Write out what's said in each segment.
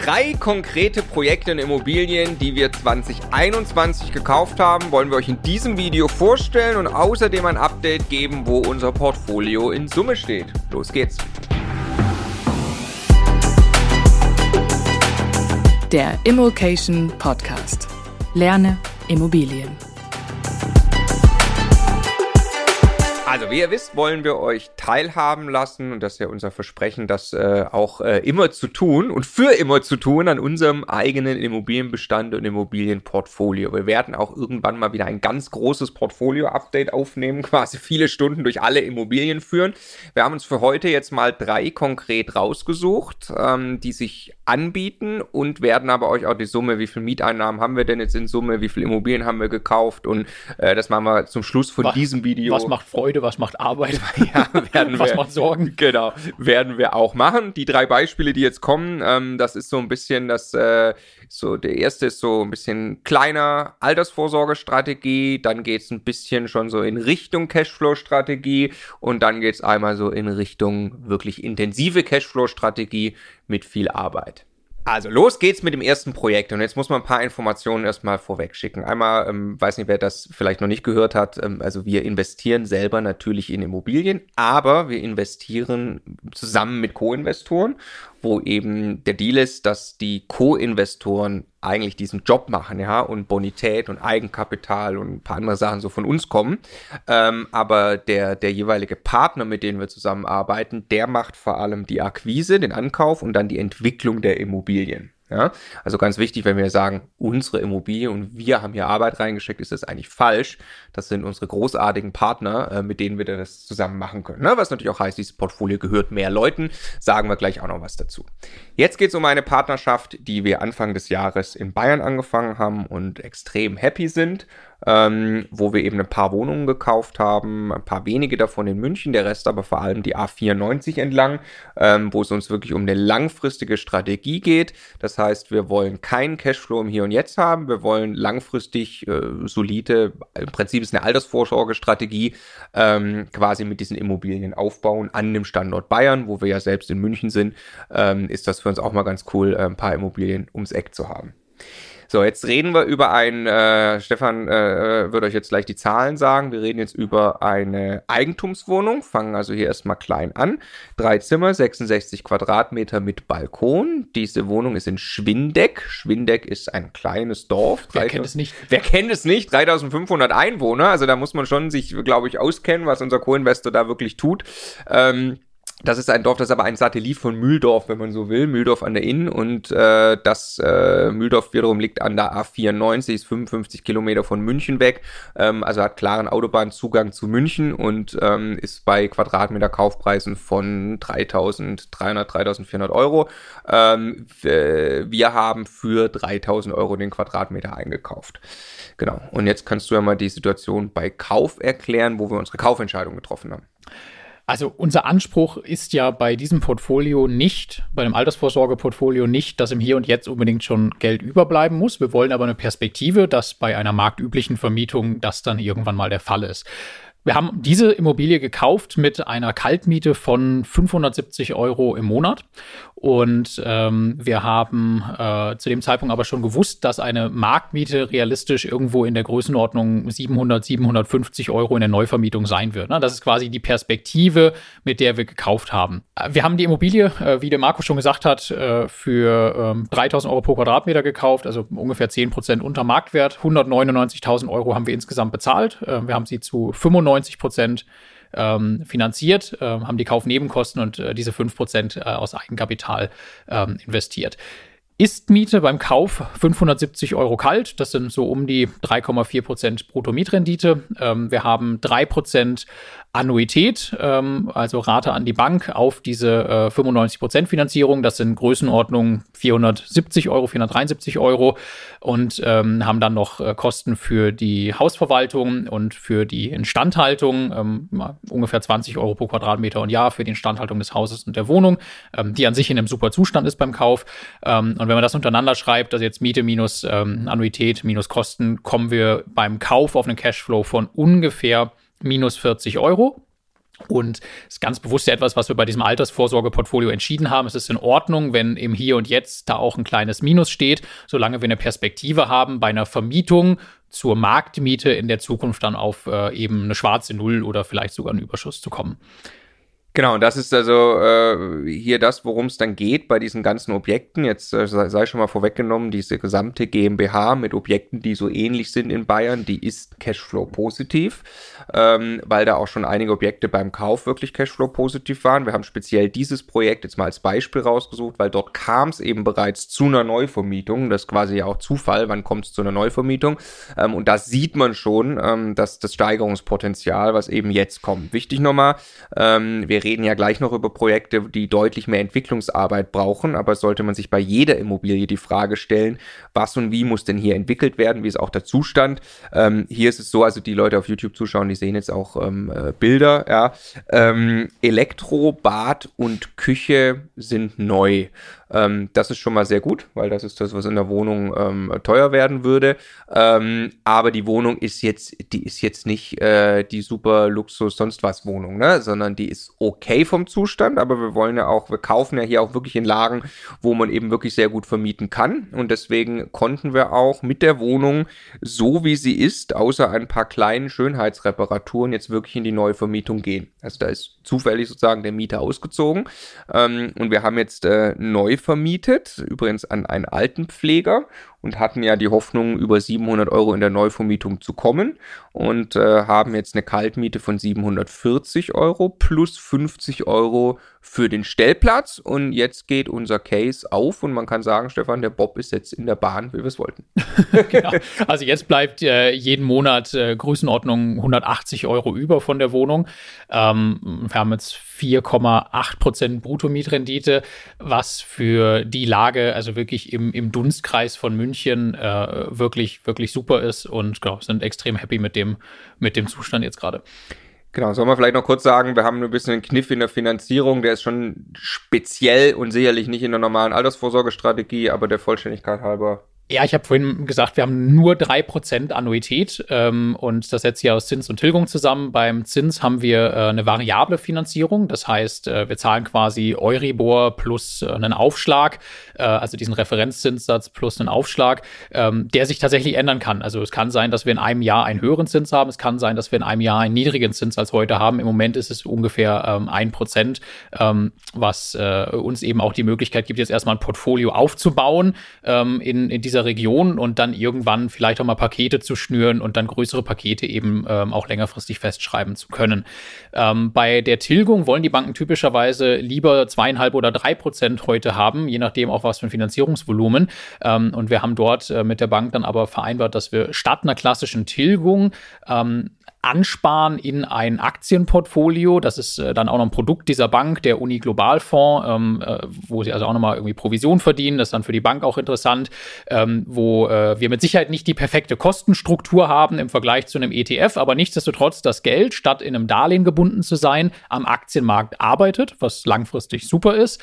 Drei konkrete Projekte in Immobilien, die wir 2021 gekauft haben, wollen wir euch in diesem Video vorstellen und außerdem ein Update geben, wo unser Portfolio in Summe steht. Los geht's! Der Immokation Podcast. Lerne Immobilien. Also, wie ihr wisst, wollen wir euch teilhaben lassen und das ist ja unser Versprechen, das äh, auch äh, immer zu tun und für immer zu tun an unserem eigenen Immobilienbestand und Immobilienportfolio. Wir werden auch irgendwann mal wieder ein ganz großes Portfolio-Update aufnehmen, quasi viele Stunden durch alle Immobilien führen. Wir haben uns für heute jetzt mal drei konkret rausgesucht, ähm, die sich anbieten und werden aber euch auch die Summe, wie viel Mieteinnahmen haben wir denn jetzt in Summe, wie viele Immobilien haben wir gekauft und äh, das machen wir zum Schluss von was, diesem Video. Was macht Freude, was macht Arbeit? Ja, werden was wir, macht Sorgen? Genau, werden wir auch machen. Die drei Beispiele, die jetzt kommen, ähm, das ist so ein bisschen das, äh, so der erste ist so ein bisschen kleiner Altersvorsorgestrategie, dann geht es ein bisschen schon so in Richtung Cashflow-Strategie und dann geht es einmal so in Richtung wirklich intensive Cashflow-Strategie mit viel Arbeit. Also los geht's mit dem ersten Projekt und jetzt muss man ein paar Informationen erstmal vorweg schicken. Einmal, ähm, weiß nicht, wer das vielleicht noch nicht gehört hat, ähm, also wir investieren selber natürlich in Immobilien, aber wir investieren zusammen mit Co-Investoren wo eben der Deal ist, dass die Co-Investoren eigentlich diesen Job machen, ja, und Bonität und Eigenkapital und ein paar andere Sachen so von uns kommen. Ähm, aber der, der jeweilige Partner, mit dem wir zusammenarbeiten, der macht vor allem die Akquise, den Ankauf und dann die Entwicklung der Immobilien. Ja, also ganz wichtig, wenn wir sagen, unsere Immobilie und wir haben hier Arbeit reingesteckt, ist das eigentlich falsch. Das sind unsere großartigen Partner, äh, mit denen wir das zusammen machen können. Ne? Was natürlich auch heißt, dieses Portfolio gehört mehr Leuten. Sagen wir gleich auch noch was dazu. Jetzt geht es um eine Partnerschaft, die wir Anfang des Jahres in Bayern angefangen haben und extrem happy sind ähm, wo wir eben ein paar Wohnungen gekauft haben, ein paar wenige davon in München, der Rest aber vor allem die A94 entlang, ähm, wo es uns wirklich um eine langfristige Strategie geht. Das heißt, wir wollen keinen Cashflow im Hier und Jetzt haben, wir wollen langfristig äh, solide, im Prinzip ist eine Altersvorsorgestrategie, ähm, quasi mit diesen Immobilien aufbauen an dem Standort Bayern, wo wir ja selbst in München sind, ähm, ist das für uns auch mal ganz cool, äh, ein paar Immobilien ums Eck zu haben. So, jetzt reden wir über ein, äh, Stefan äh, wird euch jetzt gleich die Zahlen sagen. Wir reden jetzt über eine Eigentumswohnung, fangen also hier erstmal klein an. Drei Zimmer, 66 Quadratmeter mit Balkon. Diese Wohnung ist in Schwindeck. Schwindeck ist ein kleines Dorf. Wer kennt es nicht? Wer kennt es nicht? 3500 Einwohner. Also da muss man schon sich, glaube ich, auskennen, was unser Co-Investor da wirklich tut. Ähm, das ist ein Dorf, das ist aber ein Satellit von Mühldorf, wenn man so will, Mühldorf an der Inn und äh, das äh, Mühldorf wiederum liegt an der A94, ist 55 Kilometer von München weg, ähm, also hat klaren Autobahnzugang zu München und ähm, ist bei Quadratmeter Kaufpreisen von 3.300, 3.400 Euro. Ähm, wir haben für 3.000 Euro den Quadratmeter eingekauft. Genau. Und jetzt kannst du ja mal die Situation bei Kauf erklären, wo wir unsere Kaufentscheidung getroffen haben. Also unser Anspruch ist ja bei diesem Portfolio nicht, bei dem Altersvorsorgeportfolio nicht, dass im Hier und Jetzt unbedingt schon Geld überbleiben muss. Wir wollen aber eine Perspektive, dass bei einer marktüblichen Vermietung das dann irgendwann mal der Fall ist. Wir haben diese Immobilie gekauft mit einer Kaltmiete von 570 Euro im Monat. Und ähm, wir haben äh, zu dem Zeitpunkt aber schon gewusst, dass eine Marktmiete realistisch irgendwo in der Größenordnung 700, 750 Euro in der Neuvermietung sein wird. Ne? Das ist quasi die Perspektive, mit der wir gekauft haben. Wir haben die Immobilie, äh, wie der Marco schon gesagt hat, äh, für ähm, 3000 Euro pro Quadratmeter gekauft, also ungefähr 10 Prozent unter Marktwert. 199.000 Euro haben wir insgesamt bezahlt. Äh, wir haben sie zu 95 95 Prozent ähm, finanziert, äh, haben die Kaufnebenkosten und äh, diese 5 Prozent äh, aus Eigenkapital ähm, investiert. Ist-Miete beim Kauf 570 Euro kalt. Das sind so um die 3,4 Prozent Bruttomietrendite. Ähm, wir haben 3 Prozent Annuität, ähm, also Rate an die Bank auf diese äh, 95% Finanzierung. Das sind Größenordnungen 470 Euro, 473 Euro und ähm, haben dann noch äh, Kosten für die Hausverwaltung und für die Instandhaltung, ähm, ungefähr 20 Euro pro Quadratmeter und Jahr für die Instandhaltung des Hauses und der Wohnung, ähm, die an sich in einem super Zustand ist beim Kauf. Ähm, und wenn man das untereinander schreibt, also jetzt Miete minus ähm, Annuität minus Kosten, kommen wir beim Kauf auf einen Cashflow von ungefähr minus 40 Euro. Und ist ganz bewusst etwas, was wir bei diesem Altersvorsorgeportfolio entschieden haben. Es ist in Ordnung, wenn im Hier und Jetzt da auch ein kleines Minus steht, solange wir eine Perspektive haben, bei einer Vermietung zur Marktmiete in der Zukunft dann auf äh, eben eine schwarze Null oder vielleicht sogar einen Überschuss zu kommen. Genau, und das ist also äh, hier das, worum es dann geht bei diesen ganzen Objekten. Jetzt äh, sei schon mal vorweggenommen, diese gesamte GmbH mit Objekten, die so ähnlich sind in Bayern, die ist Cashflow positiv, ähm, weil da auch schon einige Objekte beim Kauf wirklich Cashflow positiv waren. Wir haben speziell dieses Projekt jetzt mal als Beispiel rausgesucht, weil dort kam es eben bereits zu einer Neuvermietung. Das ist quasi auch Zufall, wann kommt es zu einer Neuvermietung. Ähm, und da sieht man schon, ähm, dass das Steigerungspotenzial, was eben jetzt kommt. Wichtig nochmal, ähm, wir reden ja gleich noch über Projekte, die deutlich mehr Entwicklungsarbeit brauchen, aber sollte man sich bei jeder Immobilie die Frage stellen, was und wie muss denn hier entwickelt werden, wie ist auch der Zustand. Ähm, hier ist es so, also die Leute auf YouTube zuschauen, die sehen jetzt auch ähm, äh, Bilder, ja. Ähm, Elektro, Bad und Küche sind neu. Ähm, das ist schon mal sehr gut, weil das ist das, was in der Wohnung ähm, teuer werden würde. Ähm, aber die Wohnung ist jetzt, die ist jetzt nicht äh, die super Luxus sonst was Wohnung, ne? sondern die ist okay vom Zustand. Aber wir wollen ja auch, wir kaufen ja hier auch wirklich in Lagen, wo man eben wirklich sehr gut vermieten kann. Und deswegen konnten wir auch mit der Wohnung so wie sie ist, außer ein paar kleinen Schönheitsreparaturen, jetzt wirklich in die Neuvermietung gehen. Also da ist zufällig sozusagen der Mieter ausgezogen. Ähm, und wir haben jetzt äh, neu vermietet, übrigens an einen Altenpfleger und hatten ja die Hoffnung, über 700 Euro in der Neuvermietung zu kommen und äh, haben jetzt eine Kaltmiete von 740 Euro plus 50 Euro für den Stellplatz. Und jetzt geht unser Case auf und man kann sagen, Stefan, der Bob ist jetzt in der Bahn, wie wir es wollten. genau. Also jetzt bleibt äh, jeden Monat äh, Größenordnung 180 Euro über von der Wohnung. Ähm, wir haben jetzt 4,8 Prozent Bruttomietrendite, was für die Lage, also wirklich im, im Dunstkreis von München, äh, wirklich, wirklich super ist und genau, sind extrem happy mit dem, mit dem Zustand jetzt gerade. Genau, soll man vielleicht noch kurz sagen, wir haben ein bisschen einen Kniff in der Finanzierung, der ist schon speziell und sicherlich nicht in der normalen Altersvorsorgestrategie, aber der Vollständigkeit halber ja, ich habe vorhin gesagt, wir haben nur drei Prozent Annuität ähm, und das setzt ja aus Zins und Tilgung zusammen. Beim Zins haben wir äh, eine variable Finanzierung, das heißt, äh, wir zahlen quasi Euribor plus äh, einen Aufschlag, äh, also diesen Referenzzinssatz plus einen Aufschlag, ähm, der sich tatsächlich ändern kann. Also es kann sein, dass wir in einem Jahr einen höheren Zins haben, es kann sein, dass wir in einem Jahr einen niedrigen Zins als heute haben. Im Moment ist es ungefähr ähm, ein Prozent, ähm, was äh, uns eben auch die Möglichkeit gibt, jetzt erstmal ein Portfolio aufzubauen ähm, in, in dieser dieser Region und dann irgendwann vielleicht auch mal Pakete zu schnüren und dann größere Pakete eben ähm, auch längerfristig festschreiben zu können. Ähm, bei der Tilgung wollen die Banken typischerweise lieber zweieinhalb oder drei Prozent heute haben, je nachdem auch was für ein Finanzierungsvolumen. Ähm, und wir haben dort äh, mit der Bank dann aber vereinbart, dass wir statt einer klassischen Tilgung ähm, ansparen in ein Aktienportfolio. Das ist äh, dann auch noch ein Produkt dieser Bank, der Uni Globalfonds, ähm, äh, wo sie also auch nochmal irgendwie Provision verdienen. Das ist dann für die Bank auch interessant, ähm, wo äh, wir mit Sicherheit nicht die perfekte Kostenstruktur haben im Vergleich zu einem ETF, aber nichtsdestotrotz das Geld, statt in einem Darlehen gebunden zu sein, am Aktienmarkt arbeitet, was langfristig super ist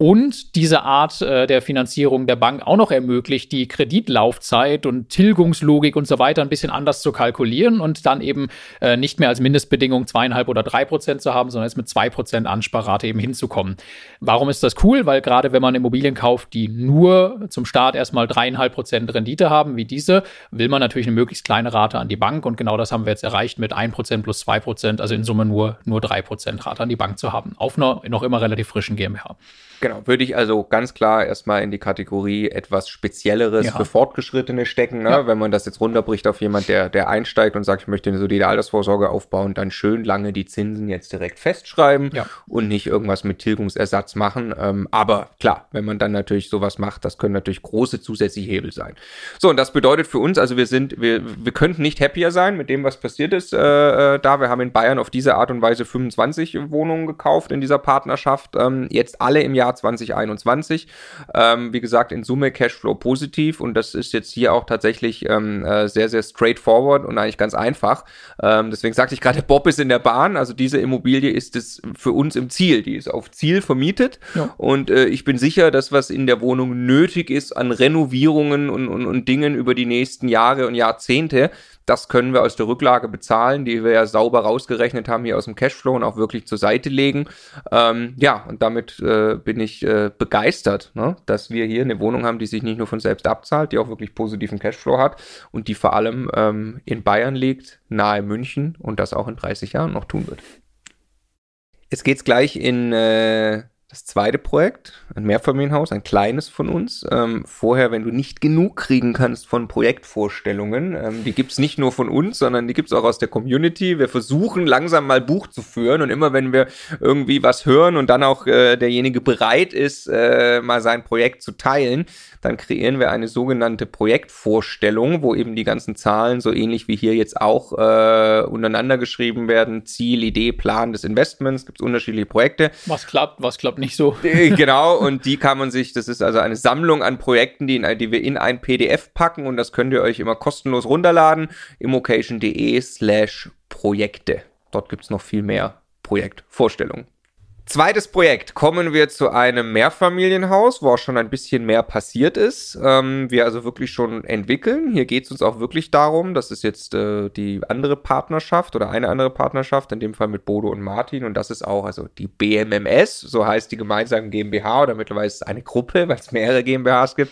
und diese Art äh, der Finanzierung der Bank auch noch ermöglicht, die Kreditlaufzeit und Tilgungslogik und so weiter ein bisschen anders zu kalkulieren und dann eben äh, nicht mehr als Mindestbedingung zweieinhalb oder drei Prozent zu haben, sondern jetzt mit zwei Prozent Ansparrate eben hinzukommen. Warum ist das cool? Weil gerade wenn man Immobilien kauft, die nur zum Start erstmal dreieinhalb Prozent Rendite haben, wie diese, will man natürlich eine möglichst kleine Rate an die Bank und genau das haben wir jetzt erreicht mit ein Prozent plus zwei Prozent, also in Summe nur, nur drei Prozent Rate an die Bank zu haben, auf einer noch immer relativ frischen GmbH. Genau, würde ich also ganz klar erstmal in die Kategorie etwas Spezielleres ja. für Fortgeschrittene stecken. Ne? Ja. Wenn man das jetzt runterbricht auf jemand, der, der einsteigt und sagt, ich möchte eine solide Altersvorsorge aufbauen, dann schön lange die Zinsen jetzt direkt festschreiben ja. und nicht irgendwas mit Tilgungsersatz machen. Ähm, aber klar, wenn man dann natürlich sowas macht, das können natürlich große zusätzliche Hebel sein. So, und das bedeutet für uns, also wir sind, wir, wir könnten nicht happier sein mit dem, was passiert ist äh, äh da. Wir haben in Bayern auf diese Art und Weise 25 Wohnungen gekauft in dieser Partnerschaft. Ähm, jetzt alle im Jahr Jahr 2021. Ähm, wie gesagt, in Summe Cashflow positiv und das ist jetzt hier auch tatsächlich ähm, äh, sehr, sehr straightforward und eigentlich ganz einfach. Ähm, deswegen sagte ich gerade, Bob ist in der Bahn. Also diese Immobilie ist es für uns im Ziel. Die ist auf Ziel vermietet ja. und äh, ich bin sicher, dass was in der Wohnung nötig ist an Renovierungen und, und, und Dingen über die nächsten Jahre und Jahrzehnte, Das können wir aus der Rücklage bezahlen, die wir ja sauber rausgerechnet haben hier aus dem Cashflow und auch wirklich zur Seite legen. Ähm, ja, und damit äh, bin ich äh, begeistert, ne? dass wir hier eine Wohnung haben, die sich nicht nur von selbst abzahlt, die auch wirklich positiven Cashflow hat und die vor allem ähm, in Bayern liegt, nahe München und das auch in 30 Jahren noch tun wird. Jetzt geht's gleich in äh, das zweite Projekt, ein Mehrfamilienhaus, ein kleines von uns. Ähm, vorher, wenn du nicht genug kriegen kannst von Projektvorstellungen, ähm, die gibt's nicht nur von uns, sondern die gibt's auch aus der Community. Wir versuchen langsam mal Buch zu führen und immer wenn wir irgendwie was hören und dann auch äh, derjenige bereit ist, äh, mal sein Projekt zu teilen, dann kreieren wir eine sogenannte Projektvorstellung, wo eben die ganzen Zahlen so ähnlich wie hier jetzt auch äh, untereinander geschrieben werden. Ziel, Idee, Plan des Investments, gibt's unterschiedliche Projekte. Was klappt, was klappt nicht so. Äh, genau, und die kann man sich, das ist also eine Sammlung an Projekten, die, in, die wir in ein PDF packen und das könnt ihr euch immer kostenlos runterladen. immocation.de slash Projekte. Dort gibt es noch viel mehr Projektvorstellungen. Zweites Projekt. Kommen wir zu einem Mehrfamilienhaus, wo auch schon ein bisschen mehr passiert ist. Ähm, wir also wirklich schon entwickeln. Hier geht es uns auch wirklich darum, das ist jetzt äh, die andere Partnerschaft oder eine andere Partnerschaft, in dem Fall mit Bodo und Martin. Und das ist auch also die BMMS, so heißt die gemeinsame GmbH oder mittlerweile ist es eine Gruppe, weil es mehrere GmbHs gibt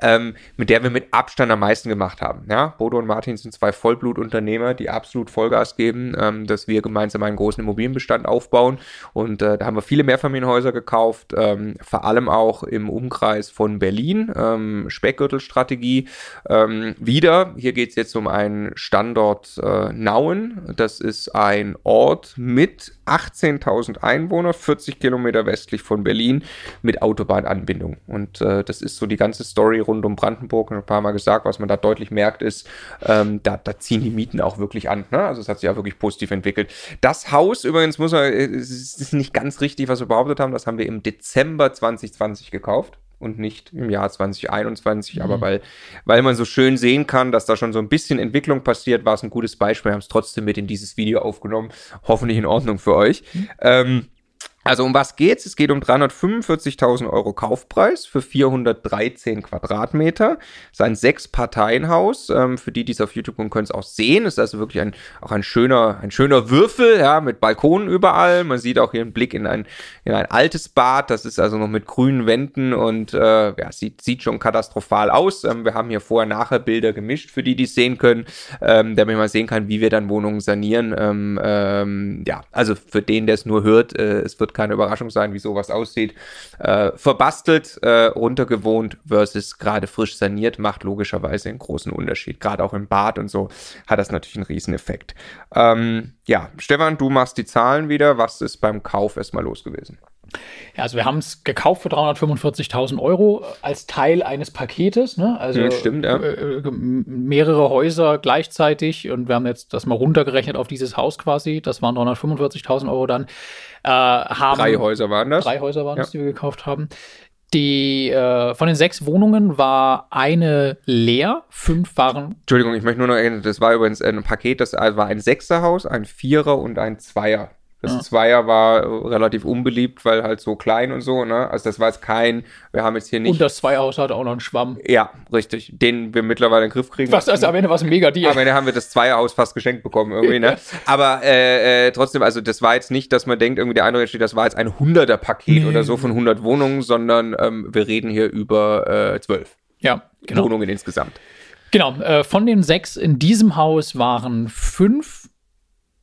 ähm, mit der wir mit Abstand am meisten gemacht haben. Ja? Bodo und Martin sind zwei Vollblutunternehmer, die absolut Vollgas geben, ähm, dass wir gemeinsam einen großen Immobilienbestand aufbauen. Und äh, da haben wir viele Mehrfamilienhäuser gekauft, ähm, vor allem auch im Umkreis von Berlin, ähm, Speckgürtelstrategie. Ähm, wieder, hier geht es jetzt um einen Standort äh, Nauen. Das ist ein Ort mit 18.000 Einwohner, 40 Kilometer westlich von Berlin mit Autobahnanbindung. Und äh, das ist so die ganze Story rund um Brandenburg. Und ein paar Mal gesagt, was man da deutlich merkt, ist, ähm, da, da, ziehen die Mieten auch wirklich an. Ne? Also es hat sich auch wirklich positiv entwickelt. Das Haus übrigens muss man, äh, es ist nicht ganz richtig, was wir behauptet haben. Das haben wir im Dezember 2020 gekauft und nicht im Jahr 2021. Mhm. Aber weil, weil man so schön sehen kann, dass da schon so ein bisschen Entwicklung passiert, war es ein gutes Beispiel. Wir haben es trotzdem mit in dieses Video aufgenommen. Hoffentlich in Ordnung für euch. Mhm. Ähm, also um was geht's? Es geht um 345.000 Euro Kaufpreis für 413 Quadratmeter. Es ist ein Sechs-Parteien-Haus. Ähm, für die, die es auf YouTube gucken, können es auch sehen. Es ist also wirklich ein, auch ein schöner, ein schöner Würfel, ja, mit Balkonen überall. Man sieht auch hier einen Blick in ein, in ein altes Bad. Das ist also noch mit grünen Wänden und äh, ja, sieht, sieht schon katastrophal aus. Ähm, wir haben hier vorher-nachher Bilder gemischt, für die, die es sehen können, ähm, damit man sehen kann, wie wir dann Wohnungen sanieren. Ähm, ähm, ja, also für den, der es nur hört, äh, es wird keine Überraschung sein, wie sowas aussieht. Äh, verbastelt, äh, runtergewohnt versus gerade frisch saniert, macht logischerweise einen großen Unterschied. Gerade auch im Bad und so hat das natürlich einen riesen Effekt. Ähm, ja, Stefan, du machst die Zahlen wieder. Was ist beim Kauf erstmal los gewesen? Ja, also wir haben es gekauft für 345.000 Euro als Teil eines Paketes. Ne? Also ja, stimmt, ja. Äh, äh mehrere Häuser gleichzeitig und wir haben jetzt das mal runtergerechnet auf dieses Haus quasi. Das waren 345.000 Euro dann. Äh, haben, drei Häuser waren das. Drei Häuser waren ja. das, die wir gekauft haben. Die äh, von den sechs Wohnungen war eine leer, fünf waren. Entschuldigung, ich möchte nur noch erinnern, das war übrigens ein Paket, das war ein Sechserhaus, ein Vierer und ein Zweier. Das ja. Zweier war relativ unbeliebt, weil halt so klein und so, ne? Also das war jetzt kein, wir haben jetzt hier nicht. Und das Zweierhaus hat auch noch einen Schwamm. Ja, richtig. Den wir mittlerweile in den Griff kriegen. Was, also am Ende war es ein mega Deal. Am Ende haben wir das Zweierhaus fast geschenkt bekommen irgendwie, ne? Aber äh, äh, trotzdem, also das war jetzt nicht, dass man denkt, irgendwie der Eindruck entsteht, das war jetzt ein 100er Paket nee. oder so von 100 Wohnungen, sondern ähm, wir reden hier über äh, 12 ja, genau. Wohnungen insgesamt. Genau, äh, von den sechs in diesem Haus waren fünf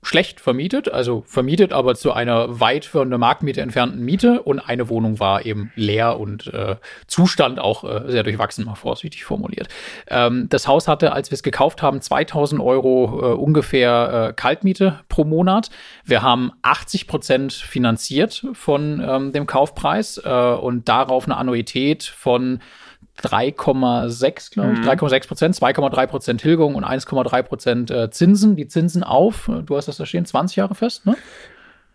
schlecht vermietet, also vermietet, aber zu einer weit von der Marktmiete entfernten Miete und eine Wohnung war eben leer und äh, Zustand auch äh, sehr durchwachsen, mal vorsichtig formuliert. Ähm, das Haus hatte, als wir es gekauft haben, 2000 Euro äh, ungefähr äh, Kaltmiete pro Monat. Wir haben 80 Prozent finanziert von ähm, dem Kaufpreis äh, und darauf eine Annuität von 3,6, glaube ich, mhm. 3,6 Prozent, 2,3 Prozent Tilgung und 1,3 Prozent äh, Zinsen. Die Zinsen auf, du hast das da stehen, 20 Jahre fest, ne?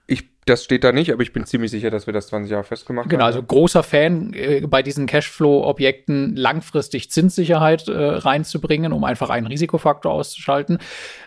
Ich Das steht da nicht, aber ich bin ziemlich sicher, dass wir das 20 Jahre festgemacht genau, haben. Genau, also großer Fan äh, bei diesen Cashflow-Objekten langfristig Zinssicherheit äh, reinzubringen, um einfach einen Risikofaktor auszuschalten.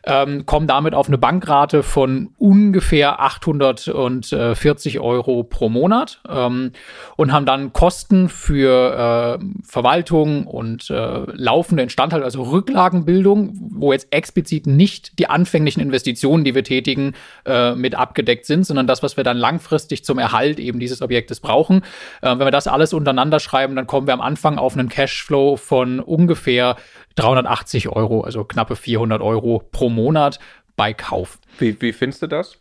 Ähm, kommen damit auf eine Bankrate von ungefähr 840 Euro pro Monat ähm, und haben dann Kosten für äh, Verwaltung und äh, laufende Instandhaltung, also Rücklagenbildung, wo jetzt explizit nicht die anfänglichen Investitionen, die wir tätigen, äh, mit abgedeckt sind, sondern das, was wir dann langfristig zum Erhalt eben dieses Objektes brauchen. Äh, wenn wir das alles untereinander schreiben, dann kommen wir am Anfang auf einen Cashflow von ungefähr 380 Euro, also knappe 400 Euro pro Monat bei Kauf. Wie, wie findest du das?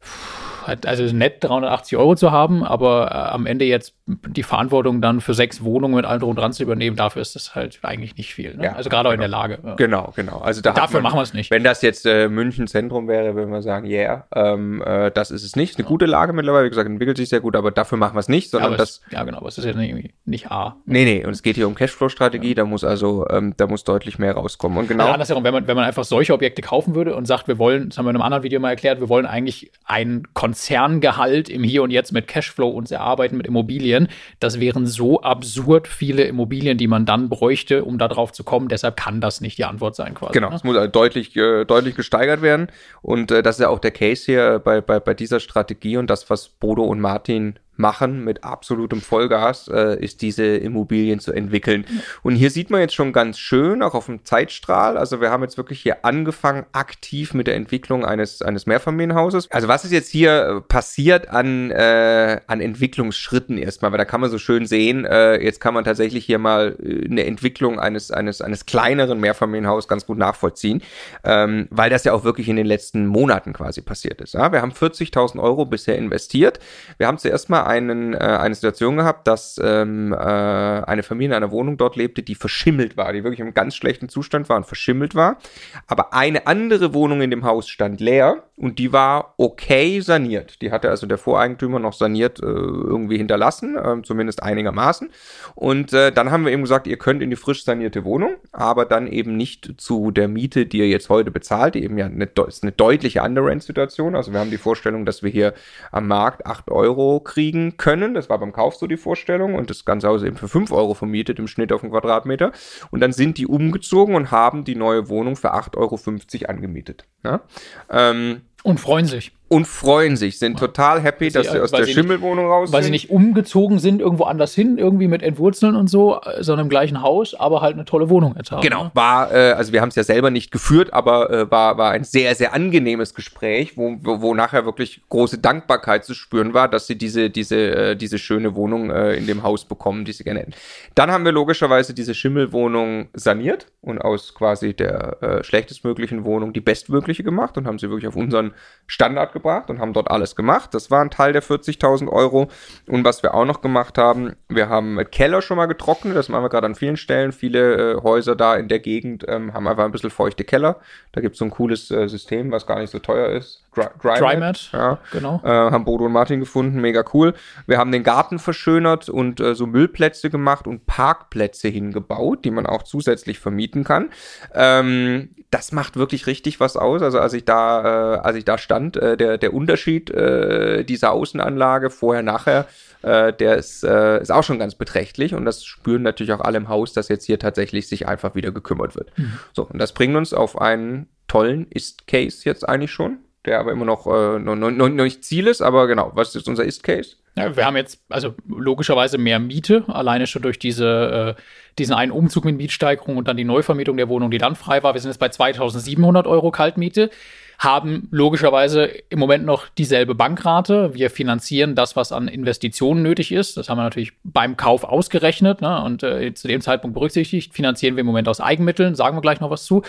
Puh also nett 380 Euro zu haben, aber äh, am Ende jetzt die Verantwortung dann für sechs Wohnungen mit allem drum dran zu übernehmen, dafür ist das halt eigentlich nicht viel. Ne? Ja, also gerade genau. auch in der Lage. Ja. Genau, genau. Also da dafür man, machen wir es nicht. Wenn das jetzt äh, München Zentrum wäre, würden wir sagen, yeah, ähm, äh, das ist es nicht. Eine ja. gute Lage mittlerweile, wie gesagt, entwickelt sich sehr gut, aber dafür machen wir es nicht, sondern ja, das. Es, ja, genau, aber es ist ja nicht, nicht A. Nee, nee, und es geht hier um Cashflow-Strategie, da muss also, ähm, da muss deutlich mehr rauskommen. Und genau. Also andersherum, wenn man, wenn man einfach solche Objekte kaufen würde und sagt, wir wollen, das haben wir in einem anderen Video mal erklärt, wir wollen eigentlich ein Konzerngehalt im Hier und Jetzt mit Cashflow uns erarbeiten mit Immobilien, das wären so absurd viele Immobilien, die man dann bräuchte, um darauf zu kommen. Deshalb kann das nicht die Antwort sein quasi. Genau, ne? es muss also deutlich, äh, deutlich gesteigert werden. Und äh, das ist ja auch der Case hier bei, bei, bei dieser Strategie und das, was Bodo und Martin machen mit absolutem Vollgas, äh, ist diese Immobilien zu entwickeln. Und hier sieht man jetzt schon ganz schön, auch auf dem Zeitstrahl, also wir haben jetzt wirklich hier angefangen, aktiv mit der Entwicklung eines, eines Mehrfamilienhauses. Also was ist jetzt hier äh, passiert an, äh, an Entwicklungsschritten erstmal, weil da kann man so schön sehen, äh, jetzt kann man tatsächlich hier mal äh, eine Entwicklung eines, eines, eines kleineren Mehrfamilienhauses ganz gut nachvollziehen, ähm, weil das ja auch wirklich in den letzten Monaten quasi passiert ist. Ja? Wir haben 40.000 Euro bisher investiert. Wir haben zuerst mal einen, äh, eine Situation gehabt, dass ähm, äh, eine Familie in einer Wohnung dort lebte, die verschimmelt war, die wirklich im ganz schlechten Zustand war und verschimmelt war. Aber eine andere Wohnung in dem Haus stand leer und die war okay saniert. Die hatte also der Voreigentümer noch saniert äh, irgendwie hinterlassen, äh, zumindest einigermaßen. Und äh, dann haben wir eben gesagt, ihr könnt in die frisch sanierte Wohnung, aber dann eben nicht zu der Miete, die ihr jetzt heute bezahlt, die eben ja eine, ist eine deutliche Underrent-Situation. Also wir haben die Vorstellung, dass wir hier am Markt 8 Euro kriegen kriegen können. Das war beim Kauf so die Vorstellung und das ganze Haus eben für 5 Euro vermietet im Schnitt auf den Quadratmeter. Und dann sind die umgezogen und haben die neue Wohnung für 8,50 Euro angemietet. Ja? Ähm, und freuen sich und freuen sich, sind total happy, dass sie aus der Schimmelwohnung raus sind. Weil sie nicht umgezogen sind, irgendwo anders hin, irgendwie mit Entwurzeln und so, sondern im gleichen Haus, aber halt eine tolle Wohnung jetzt haben. Genau, ne? war, äh, also wir haben es ja selber nicht geführt, aber äh, war, war ein sehr, sehr angenehmes Gespräch, wo, wo, nachher wirklich große Dankbarkeit zu spüren war, dass sie diese, diese, äh, diese schöne Wohnung äh, in dem Haus bekommen, die sie gerne hätten. Dann haben wir logischerweise diese Schimmelwohnung saniert und aus quasi der äh, schlechtestmöglichen Wohnung die bestmögliche gemacht und haben sie wirklich auf unseren Standard gebracht und haben dort alles gemacht. Das war ein Teil der 40.000 Euro. Und was wir auch noch gemacht haben, wir haben Keller schon mal getrocknet. Das machen wir gerade an vielen Stellen. Viele äh, Häuser da in der Gegend ähm, haben einfach ein bisschen feuchte Keller. Da gibt es so ein cooles äh, System, was gar nicht so teuer ist. Dry, Dry Mat, ja, genau. Äh, haben Bodo und Martin gefunden, mega cool. Wir haben den Garten verschönert und äh, so Müllplätze gemacht und Parkplätze hingebaut, die man auch zusätzlich vermieten kann. Ähm, das macht wirklich richtig was aus. Also als ich da, äh, als ich da stand, äh, der, der Unterschied äh, dieser Außenanlage vorher, nachher, äh, der ist, äh, ist auch schon ganz beträchtlich und das spüren natürlich auch alle im Haus, dass jetzt hier tatsächlich sich einfach wieder gekümmert wird. Mhm. So, und das bringt uns auf einen tollen Ist-Case jetzt eigentlich schon, der aber immer noch, äh, noch, noch, noch nicht Ziel ist, aber genau, was ist unser Ist-Case? Ja, wir haben jetzt also logischerweise mehr Miete, alleine schon durch diese, äh, diesen einen Umzug mit Mietsteigerung und dann die Neuvermietung der Wohnung, die dann frei war. Wir sind jetzt bei 2700 Euro Kaltmiete haben logischerweise im Moment noch dieselbe Bankrate. Wir finanzieren das, was an Investitionen nötig ist. Das haben wir natürlich beim Kauf ausgerechnet ne? und äh, zu dem Zeitpunkt berücksichtigt. Finanzieren wir im Moment aus Eigenmitteln, sagen wir gleich noch was zu.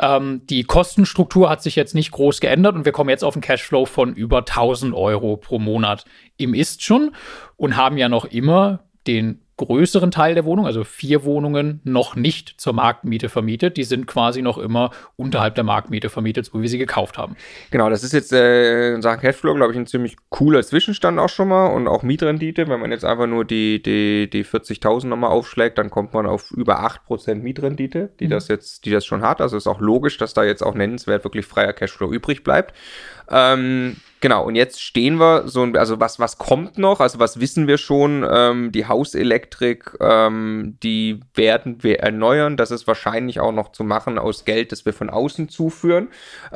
Ähm, die Kostenstruktur hat sich jetzt nicht groß geändert und wir kommen jetzt auf einen Cashflow von über 1000 Euro pro Monat im Ist schon und haben ja noch immer den größeren Teil der Wohnung, also vier Wohnungen, noch nicht zur Marktmiete vermietet. Die sind quasi noch immer unterhalb der Marktmiete vermietet, so wie wir sie gekauft haben. Genau, das ist jetzt äh, in Sachen Cashflow, glaube ich, ein ziemlich cooler Zwischenstand auch schon mal und auch Mietrendite. Wenn man jetzt einfach nur die, die, die 40.000 nochmal aufschlägt, dann kommt man auf über 8% Mietrendite, die mhm. das jetzt, die das schon hat. Also ist auch logisch, dass da jetzt auch nennenswert wirklich freier Cashflow übrig bleibt. Ähm, Genau, und jetzt stehen wir so, also was, was kommt noch? Also was wissen wir schon? Ähm, die Hauselektrik, ähm, die werden wir erneuern. Das ist wahrscheinlich auch noch zu machen aus Geld, das wir von außen zuführen.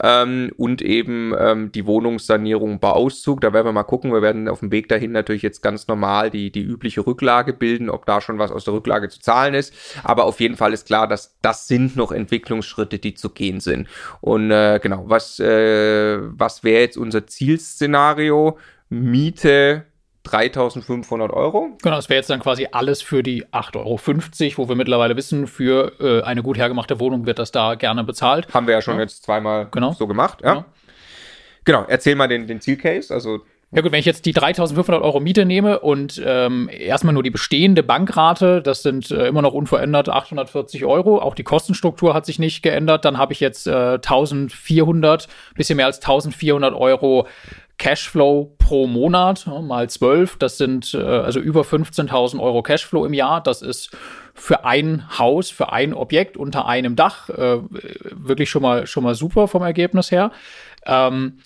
Ähm, und eben ähm, die Wohnungssanierung Bauauszug. Da werden wir mal gucken. Wir werden auf dem Weg dahin natürlich jetzt ganz normal die, die übliche Rücklage bilden, ob da schon was aus der Rücklage zu zahlen ist. Aber auf jeden Fall ist klar, dass das sind noch Entwicklungsschritte, die zu gehen sind. Und äh, genau, was, äh, was wäre jetzt unser Ziel? Szenario, Miete 3500 Euro. Genau, das wäre jetzt dann quasi alles für die 8,50 Euro, wo wir mittlerweile wissen, für äh, eine gut hergemachte Wohnung wird das da gerne bezahlt. Haben wir ja schon ja. jetzt zweimal genau. so gemacht. Ja. Genau. genau, erzähl mal den, den Zielcase. Also ja gut, wenn ich jetzt die 3.500 Euro Miete nehme und ähm, erstmal nur die bestehende Bankrate, das sind äh, immer noch unverändert 840 Euro, auch die Kostenstruktur hat sich nicht geändert, dann habe ich jetzt äh, 1.400, bisschen mehr als 1.400 Euro Cashflow pro Monat, ja, mal 12, das sind äh, also über 15.000 Euro Cashflow im Jahr, das ist für ein Haus, für ein Objekt unter einem Dach äh, wirklich schon mal, schon mal super vom Ergebnis her. Ähm,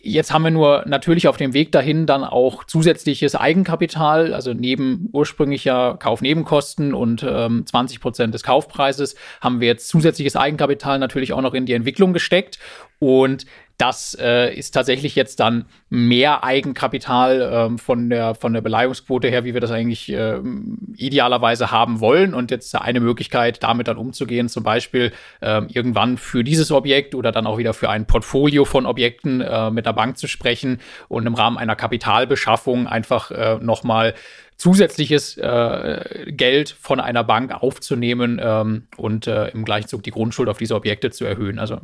Jetzt haben wir nur natürlich auf dem Weg dahin dann auch zusätzliches Eigenkapital, also neben ursprünglicher Kaufnebenkosten und ähm, 20 Prozent des Kaufpreises haben wir jetzt zusätzliches Eigenkapital natürlich auch noch in die Entwicklung gesteckt. Und das äh, ist tatsächlich jetzt dann mehr Eigenkapital ähm, von, der, von der Beleihungsquote her, wie wir das eigentlich äh, idealerweise haben wollen. Und jetzt eine Möglichkeit, damit dann umzugehen, zum Beispiel äh, irgendwann für dieses Objekt oder dann auch wieder für ein Portfolio von Objekten äh, mit der Bank zu sprechen und im Rahmen einer Kapitalbeschaffung einfach äh, nochmal zusätzliches äh, Geld von einer Bank aufzunehmen ähm, und äh, im Gleichzug die Grundschuld auf diese Objekte zu erhöhen. Also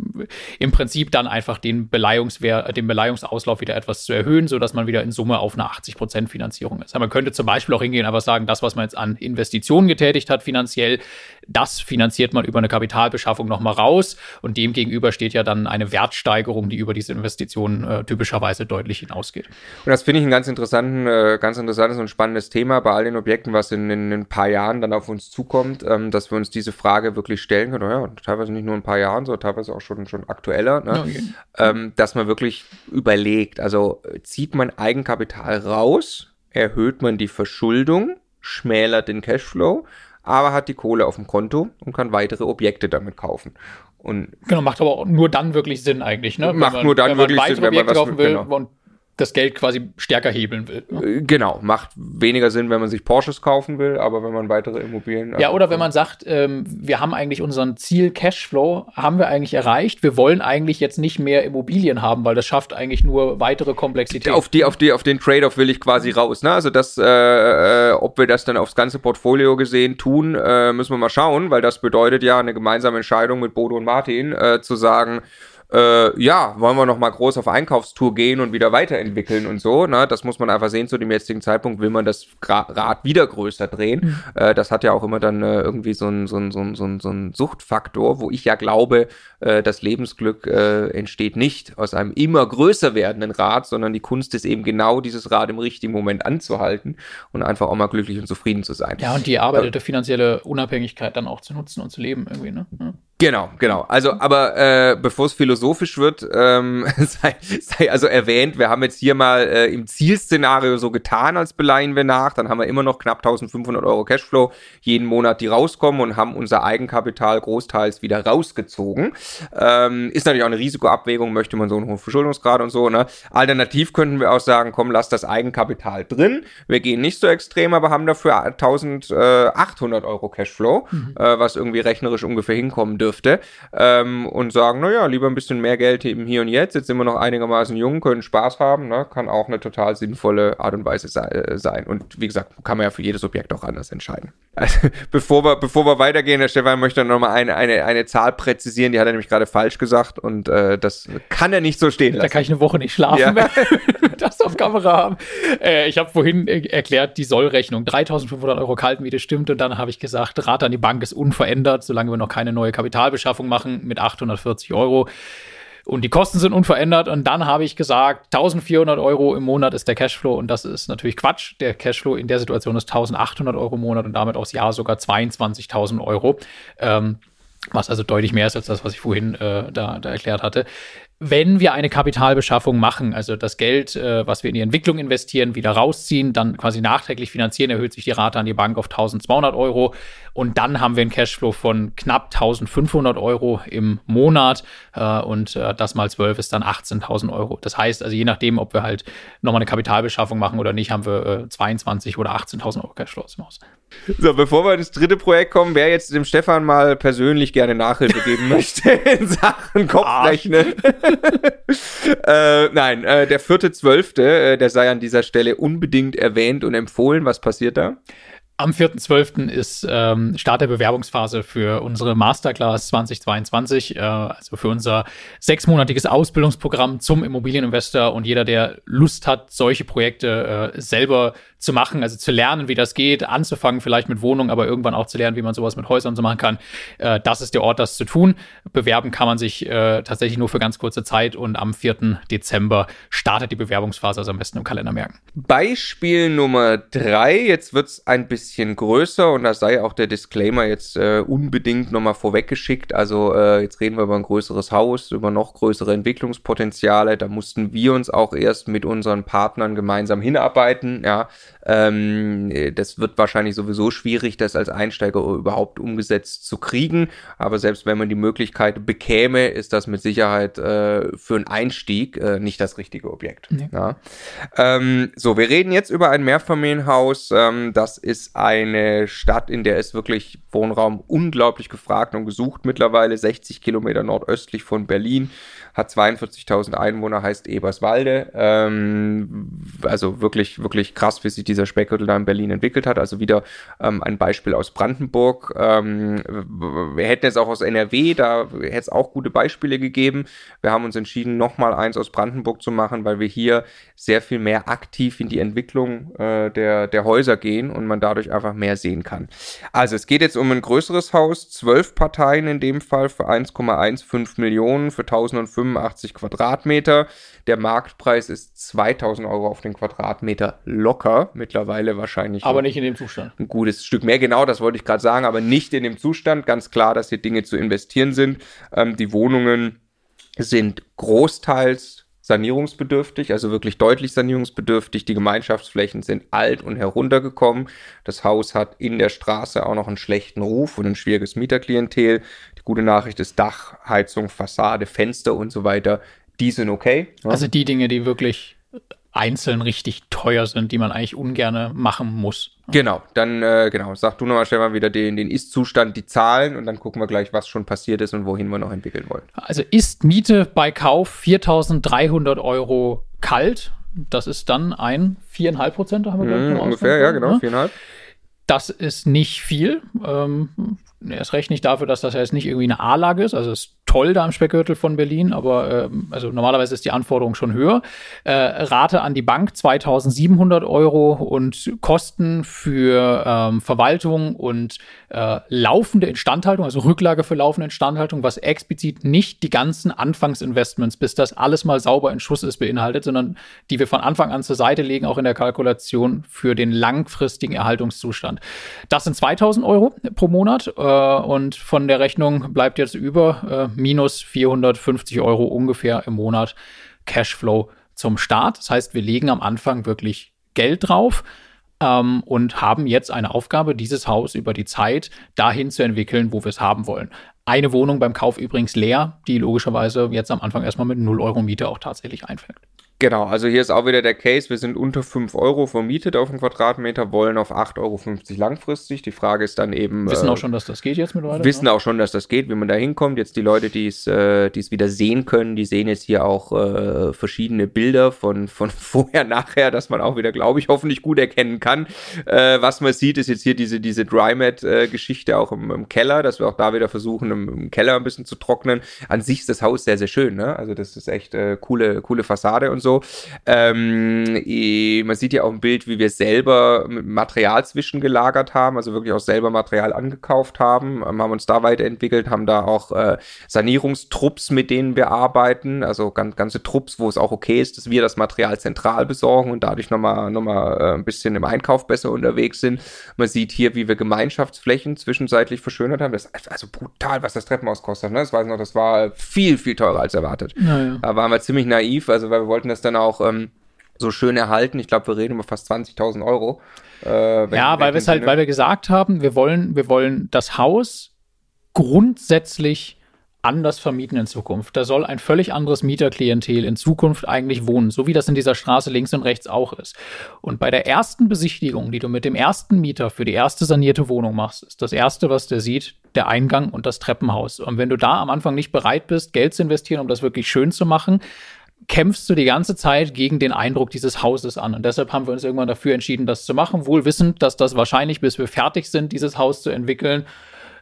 im Prinzip dann einfach den, Beleihungswert, den Beleihungsauslauf wieder etwas zu erhöhen, sodass man wieder in Summe auf eine 80% Finanzierung ist. Aber man könnte zum Beispiel auch hingehen, aber sagen, das, was man jetzt an Investitionen getätigt hat finanziell, das finanziert man über eine Kapitalbeschaffung nochmal raus und dem gegenüber steht ja dann eine Wertsteigerung, die über diese Investitionen äh, typischerweise deutlich hinausgeht. Und das finde ich ein ganz interessanten, äh, ganz interessantes und spannendes Thema Thema bei all den Objekten, was in, in, in ein paar Jahren dann auf uns zukommt, ähm, dass wir uns diese Frage wirklich stellen können. Ja, teilweise nicht nur ein paar Jahren, sondern teilweise auch schon, schon aktueller, ne? okay. ähm, dass man wirklich überlegt, also zieht man Eigenkapital raus, erhöht man die Verschuldung, schmälert den Cashflow, aber hat die Kohle auf dem Konto und kann weitere Objekte damit kaufen. Und genau, macht aber auch nur dann wirklich Sinn eigentlich, ne? Macht man, nur dann wirklich Sinn, wenn man was kaufen will genau. und das Geld quasi stärker hebeln will. Ne? Äh, genau, macht weniger Sinn, wenn man sich Porsches kaufen will, aber wenn man weitere Immobilien. Ja, oder wenn man sagt, ähm, wir haben eigentlich unseren Ziel Cashflow, haben wir eigentlich erreicht. Wir wollen eigentlich jetzt nicht mehr Immobilien haben, weil das schafft eigentlich nur weitere Komplexität. Auf die, auf die, auf den Trade-off will ich quasi raus. Ne? Also das, äh, äh, ob wir das dann aufs ganze Portfolio gesehen tun, äh, müssen wir mal schauen, weil das bedeutet ja eine gemeinsame Entscheidung mit Bodo und Martin äh, zu sagen äh, ja, wollen wir noch mal groß auf Einkaufstour gehen und wieder weiterentwickeln und so. Ne? Das muss man einfach sehen. Zu dem jetzigen Zeitpunkt will man das Rad wieder größer drehen. Mhm. Äh, das hat ja auch immer dann äh, irgendwie so ein so ein so ein so ein so ein Suchtfaktor, wo ich ja glaube, äh, das Lebensglück äh, entsteht nicht aus einem immer größer werdenden Rad, sondern die Kunst ist eben genau dieses Rad im richtigen Moment anzuhalten und einfach auch mal glücklich und zufrieden zu sein. Ja, und die erarbeitete finanzielle Unabhängigkeit dann auch zu nutzen und zu leben irgendwie, ne? Ja. Genau, genau. Also, aber äh, bevor es philosophisch wird, ähm, sei, sei also erwähnt, wir haben jetzt hier mal äh, im Zielszenario so getan, als beleihen wir nach. Dann haben wir immer noch knapp 1500 Euro Cashflow jeden Monat, die rauskommen und haben unser Eigenkapital großteils wieder rausgezogen. Ähm, ist natürlich auch eine Risikoabwägung, möchte man so einen hohen Verschuldungsgrad und so. Ne? Alternativ könnten wir auch sagen, komm, lass das Eigenkapital drin. Wir gehen nicht so extrem, aber haben dafür 1800 Euro Cashflow, mhm. äh, was irgendwie rechnerisch ungefähr hinkommen dürfte dürfte ähm, und sagen, naja, lieber ein bisschen mehr Geld eben hier und jetzt. Jetzt sind wir noch einigermaßen jung, können Spaß haben, ne? kann auch eine total sinnvolle Art und Weise äh, sein. Und wie gesagt, kann man ja für jedes Objekt auch anders entscheiden. Also, bevor wir, bevor wir weitergehen, der Stefan möchte noch mal eine, eine, eine Zahl präzisieren, die hat er nämlich gerade falsch gesagt und äh, das kann er nicht so stehen lassen. Da kann ich eine Woche nicht schlafen, ja. wenn wir das auf Kamera haben. Äh, ich habe vorhin äh, erklärt, die Sollrechnung, 3500 Euro Kaltmiete stimmt und dann habe ich gesagt, Rat an die Bank ist unverändert, solange wir noch keine neue Kapital Kapitalbeschaffung machen mit 840 Euro. Und die Kosten sind unverändert. Und dann habe ich gesagt, 1400 Euro im Monat ist der Cashflow. Und das ist natürlich Quatsch. Der Cashflow in der Situation ist 1800 Euro im Monat und damit aufs Jahr sogar 22.000 Euro. Ähm, was also deutlich mehr ist als das, was ich vorhin äh, da, da erklärt hatte. Wenn wir eine Kapitalbeschaffung machen, also das Geld, äh, was wir in die Entwicklung investieren, wieder rausziehen, dann quasi nachträglich finanzieren, erhöht sich die Rate an die Bank auf 1200 Euro und dann haben wir einen Cashflow von knapp 1500 Euro im Monat äh, und äh, das mal 12 ist dann 18.000 Euro. Das heißt also, je nachdem, ob wir halt nochmal eine Kapitalbeschaffung machen oder nicht, haben wir äh, 22 oder 18.000 Euro Cashflow im Haus. So, bevor wir ins dritte Projekt kommen, wer jetzt dem Stefan mal persönlich gerne Nachhilfe geben möchte in Sachen Kopfrechnen. äh, nein, äh, der vierte Zwölfte, äh, der sei an dieser Stelle unbedingt erwähnt und empfohlen. Was passiert da? Am 4.12. ist ähm, Start der Bewerbungsphase für unsere Masterclass 2022, äh, also für unser sechsmonatiges Ausbildungsprogramm zum Immobilieninvestor. Und jeder, der Lust hat, solche Projekte äh, selber zu machen, also zu lernen, wie das geht, anzufangen vielleicht mit Wohnungen, aber irgendwann auch zu lernen, wie man sowas mit Häusern so machen kann. Äh, das ist der Ort, das zu tun. Bewerben kann man sich äh, tatsächlich nur für ganz kurze Zeit und am 4. Dezember startet die Bewerbungsphase, also am besten im Kalender merken. Beispiel Nummer drei, jetzt wird es ein bisschen größer und da sei auch der Disclaimer jetzt äh, unbedingt nochmal vorweggeschickt. Also äh, jetzt reden wir über ein größeres Haus, über noch größere Entwicklungspotenziale. Da mussten wir uns auch erst mit unseren Partnern gemeinsam hinarbeiten, ja. Ähm, das wird wahrscheinlich sowieso schwierig, das als Einsteiger überhaupt umgesetzt zu kriegen. Aber selbst wenn man die Möglichkeit bekäme, ist das mit Sicherheit äh, für einen Einstieg äh, nicht das richtige Objekt. Nee. Ja. Ähm, so, wir reden jetzt über ein Mehrfamilienhaus. Ähm, das ist eine Stadt, in der ist wirklich Wohnraum unglaublich gefragt und gesucht mittlerweile. 60 Kilometer nordöstlich von Berlin hat 42.000 Einwohner, heißt Eberswalde. Ähm, also wirklich, wirklich krass, wie sich dieser Speckgürtel da in Berlin entwickelt hat. Also wieder ähm, ein Beispiel aus Brandenburg. Ähm, wir hätten jetzt auch aus NRW, da hätte es auch gute Beispiele gegeben. Wir haben uns entschieden, nochmal eins aus Brandenburg zu machen, weil wir hier sehr viel mehr aktiv in die Entwicklung äh, der, der Häuser gehen und man dadurch einfach mehr sehen kann. Also es geht jetzt um ein größeres Haus, zwölf Parteien in dem Fall für 1,15 Millionen für 1005 85 Quadratmeter. Der Marktpreis ist 2000 Euro auf den Quadratmeter locker. Mittlerweile wahrscheinlich. Aber nicht in dem Zustand. Ein gutes Stück mehr, genau, das wollte ich gerade sagen, aber nicht in dem Zustand. Ganz klar, dass hier Dinge zu investieren sind. Ähm, die Wohnungen sind großteils sanierungsbedürftig, also wirklich deutlich sanierungsbedürftig. Die Gemeinschaftsflächen sind alt und heruntergekommen. Das Haus hat in der Straße auch noch einen schlechten Ruf und ein schwieriges Mieterklientel. Gute Nachricht ist Dach, Heizung, Fassade, Fenster und so weiter. Die sind okay. Ja? Also die Dinge, die wirklich einzeln richtig teuer sind, die man eigentlich ungern machen muss. Genau, dann äh, genau, sag du nochmal schnell mal wieder den, den Ist-Zustand, die Zahlen und dann gucken wir gleich, was schon passiert ist und wohin wir noch entwickeln wollen. Also Ist-Miete bei Kauf 4.300 Euro kalt. Das ist dann ein 4,5 Prozent, haben wir mm, Ungefähr, ja, genau, 4,5. Ne? Das ist nicht viel. Ähm, erst recht nicht dafür, dass das jetzt nicht irgendwie eine A-Lage ist. Also es ist toll da im Speckgürtel von Berlin, aber äh, also normalerweise ist die Anforderung schon höher. Äh, Rate an die Bank 2700 Euro und Kosten für ähm, Verwaltung und äh, laufende Instandhaltung, also Rücklage für laufende Instandhaltung, was explizit nicht die ganzen Anfangsinvestments, bis das alles mal sauber in Schuss ist, beinhaltet, sondern die wir von Anfang an zur Seite legen, auch in der Kalkulation für den langfristigen Erhaltungszustand. Das sind 2000 Euro pro Monat äh, und von der Rechnung bleibt jetzt über äh, minus 450 Euro ungefähr im Monat Cashflow zum Start. Das heißt, wir legen am Anfang wirklich Geld drauf ähm, und haben jetzt eine Aufgabe, dieses Haus über die Zeit dahin zu entwickeln, wo wir es haben wollen. Eine Wohnung beim Kauf übrigens leer, die logischerweise jetzt am Anfang erstmal mit 0 Euro Miete auch tatsächlich einfällt. Genau, also hier ist auch wieder der Case, wir sind unter 5 Euro vermietet auf einen Quadratmeter, wollen auf 8,50 Euro langfristig. Die Frage ist dann eben. Wissen äh, auch schon, dass das geht jetzt mittlerweile? Wissen ja? auch schon, dass das geht, wie man da hinkommt. Jetzt die Leute, die es äh, wieder sehen können, die sehen jetzt hier auch äh, verschiedene Bilder von, von vorher, nachher, dass man auch wieder, glaube ich, hoffentlich gut erkennen kann. Äh, was man sieht, ist jetzt hier diese, diese Drymat-Geschichte auch im, im, Keller, dass wir auch da wieder versuchen, im, im, Keller ein bisschen zu trocknen. An sich ist das Haus sehr, sehr schön, ne? Also das ist echt äh, coole, coole Fassade und so so. Ähm, man sieht ja auch im Bild, wie wir selber Material zwischengelagert haben, also wirklich auch selber Material angekauft haben, ähm, haben uns da weiterentwickelt, haben da auch äh, Sanierungstrupps, mit denen wir arbeiten, also ganz, ganze Trupps, wo es auch okay ist, dass wir das Material zentral besorgen und dadurch nochmal noch mal, äh, ein bisschen im Einkauf besser unterwegs sind. Man sieht hier, wie wir Gemeinschaftsflächen zwischenzeitlich verschönert haben. Das ist also brutal, was das Treppenhaus kostet. Ne? Das weiß ich noch, das war viel, viel teurer als erwartet. Naja. Da waren wir ziemlich naiv, also weil wir wollten das dann auch ähm, so schön erhalten. Ich glaube, wir reden über fast 20.000 Euro. Äh, ja, weil wir halt, weil wir gesagt haben, wir wollen, wir wollen das Haus grundsätzlich anders vermieten in Zukunft. Da soll ein völlig anderes Mieterklientel in Zukunft eigentlich wohnen, so wie das in dieser Straße links und rechts auch ist. Und bei der ersten Besichtigung, die du mit dem ersten Mieter für die erste sanierte Wohnung machst, ist das erste, was der sieht, der Eingang und das Treppenhaus. Und wenn du da am Anfang nicht bereit bist, Geld zu investieren, um das wirklich schön zu machen, kämpfst du die ganze Zeit gegen den Eindruck dieses Hauses an. Und deshalb haben wir uns irgendwann dafür entschieden, das zu machen, wohl wissend, dass das wahrscheinlich, bis wir fertig sind, dieses Haus zu entwickeln,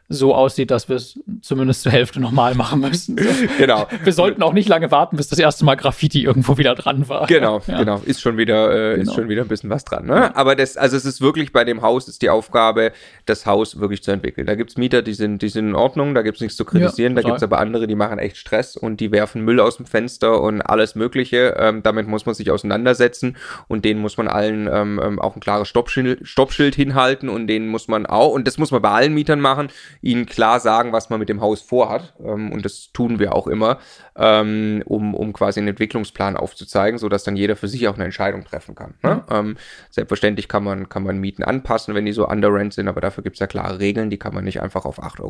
so aussieht, dass wir es zumindest zur Hälfte nochmal machen müssen. So. Genau. Wir sollten auch nicht lange warten, bis das erste Mal Graffiti irgendwo wieder dran war. Genau, ja. genau. Ist schon wieder, äh, genau. ist schon wieder ein bisschen was dran. Ne? Aber das, also es ist wirklich bei dem Haus ist die Aufgabe, das Haus wirklich zu entwickeln. Da gibt's Mieter, die sind, die sind in Ordnung, da gibt's nichts zu kritisieren. Ja, da gibt's aber andere, die machen echt Stress und die werfen Müll aus dem Fenster und alles Mögliche. Ähm, damit muss man sich auseinandersetzen und denen muss man allen ähm, ähm auch ein klares Stoppschild, Stoppschild hinhalten und denen muss man auch, und das muss man bei allen Mietern machen, ihnen klar sagen, was man mit dem Haus vorhat. Ähm, und das tun wir auch immer, ähm, um, um quasi einen Entwicklungsplan aufzuzeigen, sodass dann jeder für sich auch eine Entscheidung treffen kann. Ne? Mhm. Ähm, selbstverständlich kann man, kann man Mieten anpassen, wenn die so under rent sind, aber dafür gibt es ja klare Regeln, die kann man nicht einfach auf 8,50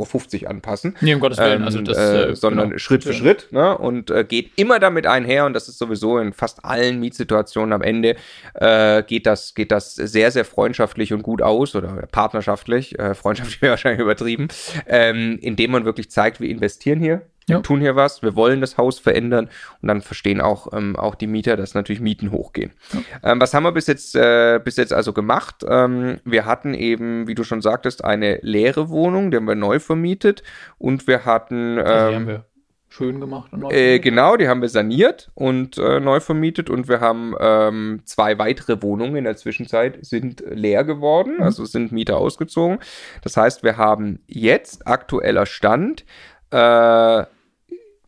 Euro anpassen. Nee, um Gottes Willen. also das, äh, äh sondern genau. Schritt für. Schritt ne? und äh, geht immer damit einher und das ist sowieso in fast allen Mietsituationen am Ende äh, geht, das, geht das sehr, sehr freundschaftlich und gut aus oder partnerschaftlich. Äh, freundschaftlich wäre wahrscheinlich übertrieben ähm, indem man wirklich zeigt, wir investieren hier, wir ja. tun hier was, wir wollen das Haus verändern und dann verstehen auch, ähm, auch die Mieter, dass natürlich Mieten hochgehen. Ja. Ähm, was haben wir bis jetzt, äh, bis jetzt also gemacht? Ähm, wir hatten eben, wie du schon sagtest, eine leere Wohnung, die haben wir neu vermietet und wir hatten. Die ähm, haben wir schön gemacht. Und äh, genau, die haben wir saniert und äh, neu vermietet und wir haben ähm, zwei weitere Wohnungen in der Zwischenzeit sind leer geworden, mhm. also sind Mieter ausgezogen. Das heißt, wir haben jetzt aktueller Stand äh,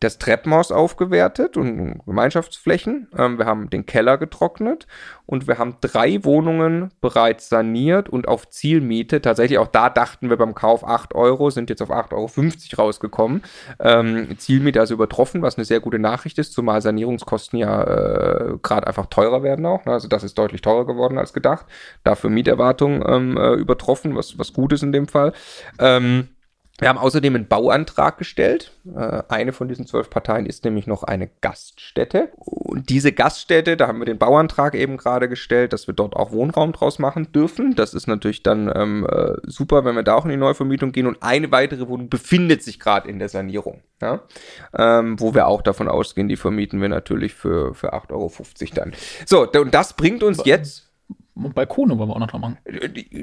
das Treppenhaus aufgewertet und Gemeinschaftsflächen. Ähm, wir haben den Keller getrocknet und wir haben drei Wohnungen bereits saniert und auf Zielmiete. Tatsächlich auch da dachten wir beim Kauf 8 Euro, sind jetzt auf 8,50 Euro rausgekommen. Ähm, Zielmiete also übertroffen, was eine sehr gute Nachricht ist, zumal Sanierungskosten ja äh, gerade einfach teurer werden auch. Ne? Also das ist deutlich teurer geworden als gedacht. Dafür Mieterwartungen ähm, äh, übertroffen, was, was gut ist in dem Fall. Ähm, wir haben außerdem einen Bauantrag gestellt. Äh, eine von diesen zwölf Parteien ist nämlich noch eine Gaststätte. Und diese Gaststätte, da haben wir den Bauantrag eben gerade gestellt, dass wir dort auch Wohnraum draus machen dürfen. Das ist natürlich dann ähm, äh, super, wenn wir da auch in die Neuvermietung gehen. Und eine weitere Wohnung befindet sich gerade in der Sanierung. Ja? Ähm, wo wir auch davon ausgehen, die vermieten wir natürlich für, für 8,50 Euro dann. So, und das bringt uns jetzt Balkone wollen wir auch noch dran machen.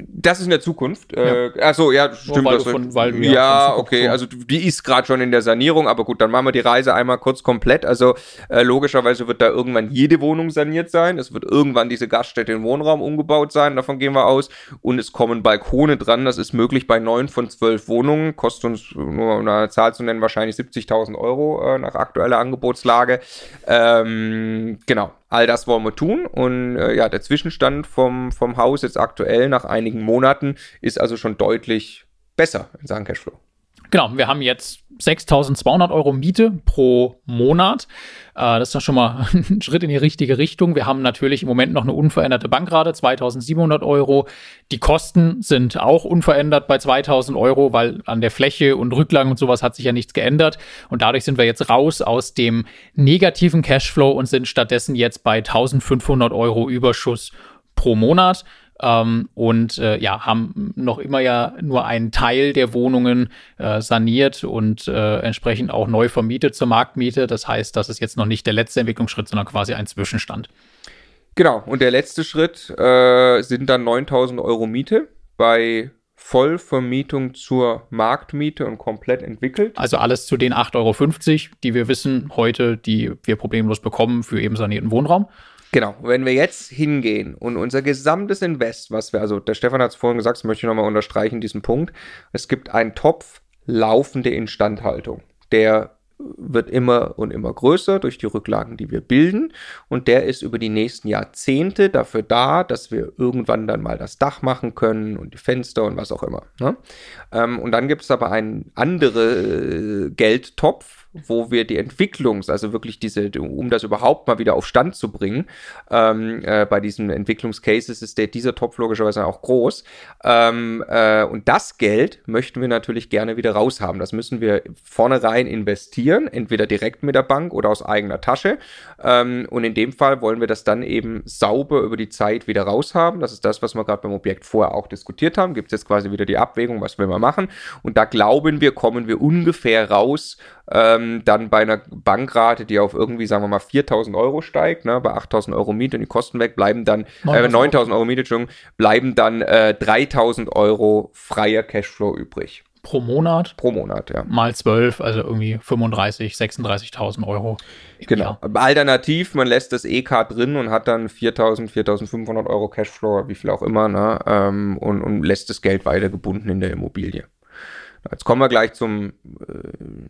Das ist in der Zukunft. Ja. Äh, achso, ja, stimmt. Weil von, weil ja, ja okay. So. Also die ist gerade schon in der Sanierung, aber gut, dann machen wir die Reise einmal kurz komplett. Also äh, logischerweise wird da irgendwann jede Wohnung saniert sein. Es wird irgendwann diese Gaststätte in Wohnraum umgebaut sein, davon gehen wir aus. Und es kommen Balkone dran. Das ist möglich bei neun von zwölf Wohnungen. Kostet uns, nur eine Zahl zu nennen, wahrscheinlich 70.000 Euro äh, nach aktueller Angebotslage. Ähm, genau all das wollen wir tun. Und äh, ja, der Zwischenstand vom, vom Haus jetzt aktuell nach einigen Monaten ist also schon deutlich besser in Sachen Cashflow. Genau, wir haben jetzt 6.200 Euro Miete pro Monat. Äh, das ist doch schon mal ein Schritt in die richtige Richtung. Wir haben natürlich im Moment noch eine unveränderte Bankrate, 2.700 Euro. Die Kosten sind auch unverändert bei 2.000 Euro, weil an der Fläche und Rücklagen und sowas hat sich ja nichts geändert. Und dadurch sind wir jetzt raus aus dem negativen Cashflow und sind stattdessen jetzt bei 1.500 Euro Überschuss pro Monat ähm, und äh, ja, haben noch immer ja nur einen Teil der Wohnungen äh, saniert und äh, entsprechend auch neu vermietet zur Marktmiete. Das heißt, das ist jetzt noch nicht der letzte Entwicklungsschritt, sondern quasi ein Zwischenstand. Genau, und der letzte Schritt äh, sind dann 9000 Euro Miete bei Vollvermietung zur Marktmiete und komplett entwickelt. Also alles zu den 8,50 Euro, die wir wissen heute, die wir problemlos bekommen für eben sanierten Wohnraum. Genau, wenn wir jetzt hingehen und unser gesamtes Invest, was wir, also der Stefan hat es vorhin gesagt, das möchte ich nochmal unterstreichen, diesen Punkt, es gibt einen Topf laufende Instandhaltung, der wird immer und immer größer durch die Rücklagen, die wir bilden. Und der ist über die nächsten Jahrzehnte dafür da, dass wir irgendwann dann mal das Dach machen können und die Fenster und was auch immer. Ne? Ähm, und dann gibt es aber einen anderen äh, Geldtopf, wo wir die Entwicklungs-, also wirklich diese, um das überhaupt mal wieder auf Stand zu bringen, ähm, äh, bei diesen Entwicklungscases ist der, dieser Topf logischerweise auch groß. Ähm, äh, und das Geld möchten wir natürlich gerne wieder raushaben. Das müssen wir vornherein investieren, entweder direkt mit der Bank oder aus eigener Tasche. Ähm, und in dem Fall wollen wir das dann eben sauber über die Zeit wieder raushaben. Das ist das, was wir gerade beim Objekt vorher auch diskutiert haben. Gibt es jetzt quasi wieder die Abwägung, was will man machen. Und da glauben wir, kommen wir ungefähr raus, ähm, dann bei einer Bankrate, die auf irgendwie, sagen wir mal, 4000 Euro steigt, ne, bei 8000 Euro Miete und die Kosten weg, bleiben dann, 9000 äh, 9000 Euro Miete, Entschuldigung, bleiben dann äh, 3000 Euro freier Cashflow übrig. Pro Monat? Pro Monat, ja. Mal 12, also irgendwie 35, 36.000 Euro. Genau. Jahr. Alternativ, man lässt das EK drin und hat dann 4.000, 4.500 Euro Cashflow, wie viel auch immer, ne, ähm, und, und lässt das Geld weiter gebunden in der Immobilie. Jetzt kommen wir gleich zum, äh,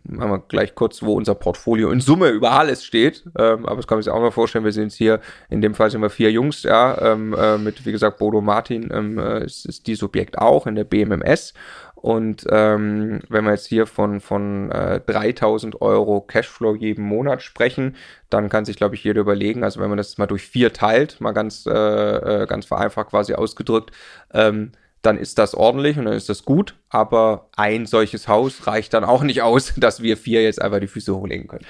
machen wir gleich kurz, wo unser Portfolio in Summe über alles steht. Ähm, aber das kann man sich auch mal vorstellen. Wir sind jetzt hier, in dem Fall sind wir vier Jungs, ja, ähm, äh, mit, wie gesagt, Bodo Martin ähm, äh, ist, ist dieses Objekt auch in der BMMS. Und ähm, wenn wir jetzt hier von, von äh, 3000 Euro Cashflow jeden Monat sprechen, dann kann sich, glaube ich, jeder überlegen, also wenn man das mal durch vier teilt, mal ganz, äh, äh ganz vereinfacht quasi ausgedrückt, ähm, dann ist das ordentlich und dann ist das gut. Aber ein solches Haus reicht dann auch nicht aus, dass wir vier jetzt einfach die Füße hochlegen können.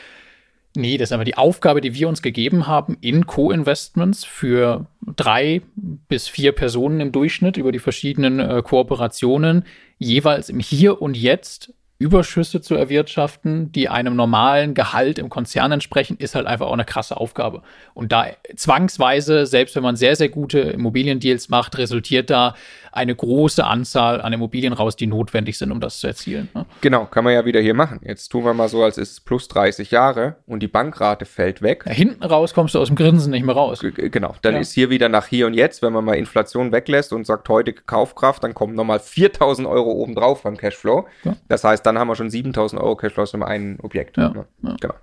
Nee, das ist aber die Aufgabe, die wir uns gegeben haben in Co-Investments für drei bis vier Personen im Durchschnitt über die verschiedenen äh, Kooperationen, jeweils im Hier und Jetzt Überschüsse zu erwirtschaften, die einem normalen Gehalt im Konzern entsprechen, ist halt einfach auch eine krasse Aufgabe. Und da zwangsweise, selbst wenn man sehr, sehr gute Immobiliendeals macht, resultiert da eine große Anzahl an Immobilien raus, die notwendig sind, um das zu erzielen. Ne? Genau, kann man ja wieder hier machen. Jetzt tun wir mal so, als ist es plus 30 Jahre und die Bankrate fällt weg. Ja, hinten raus kommst du aus dem Grinsen nicht mehr raus. G genau, dann ja. ist hier wieder nach hier und jetzt, wenn man mal Inflation weglässt und sagt heute Kaufkraft, dann kommen nochmal 4000 Euro obendrauf beim Cashflow. Ja. Das heißt, dann haben wir schon 7000 Euro Cashflow aus dem einen Objekt. Ja. Ne? Genau.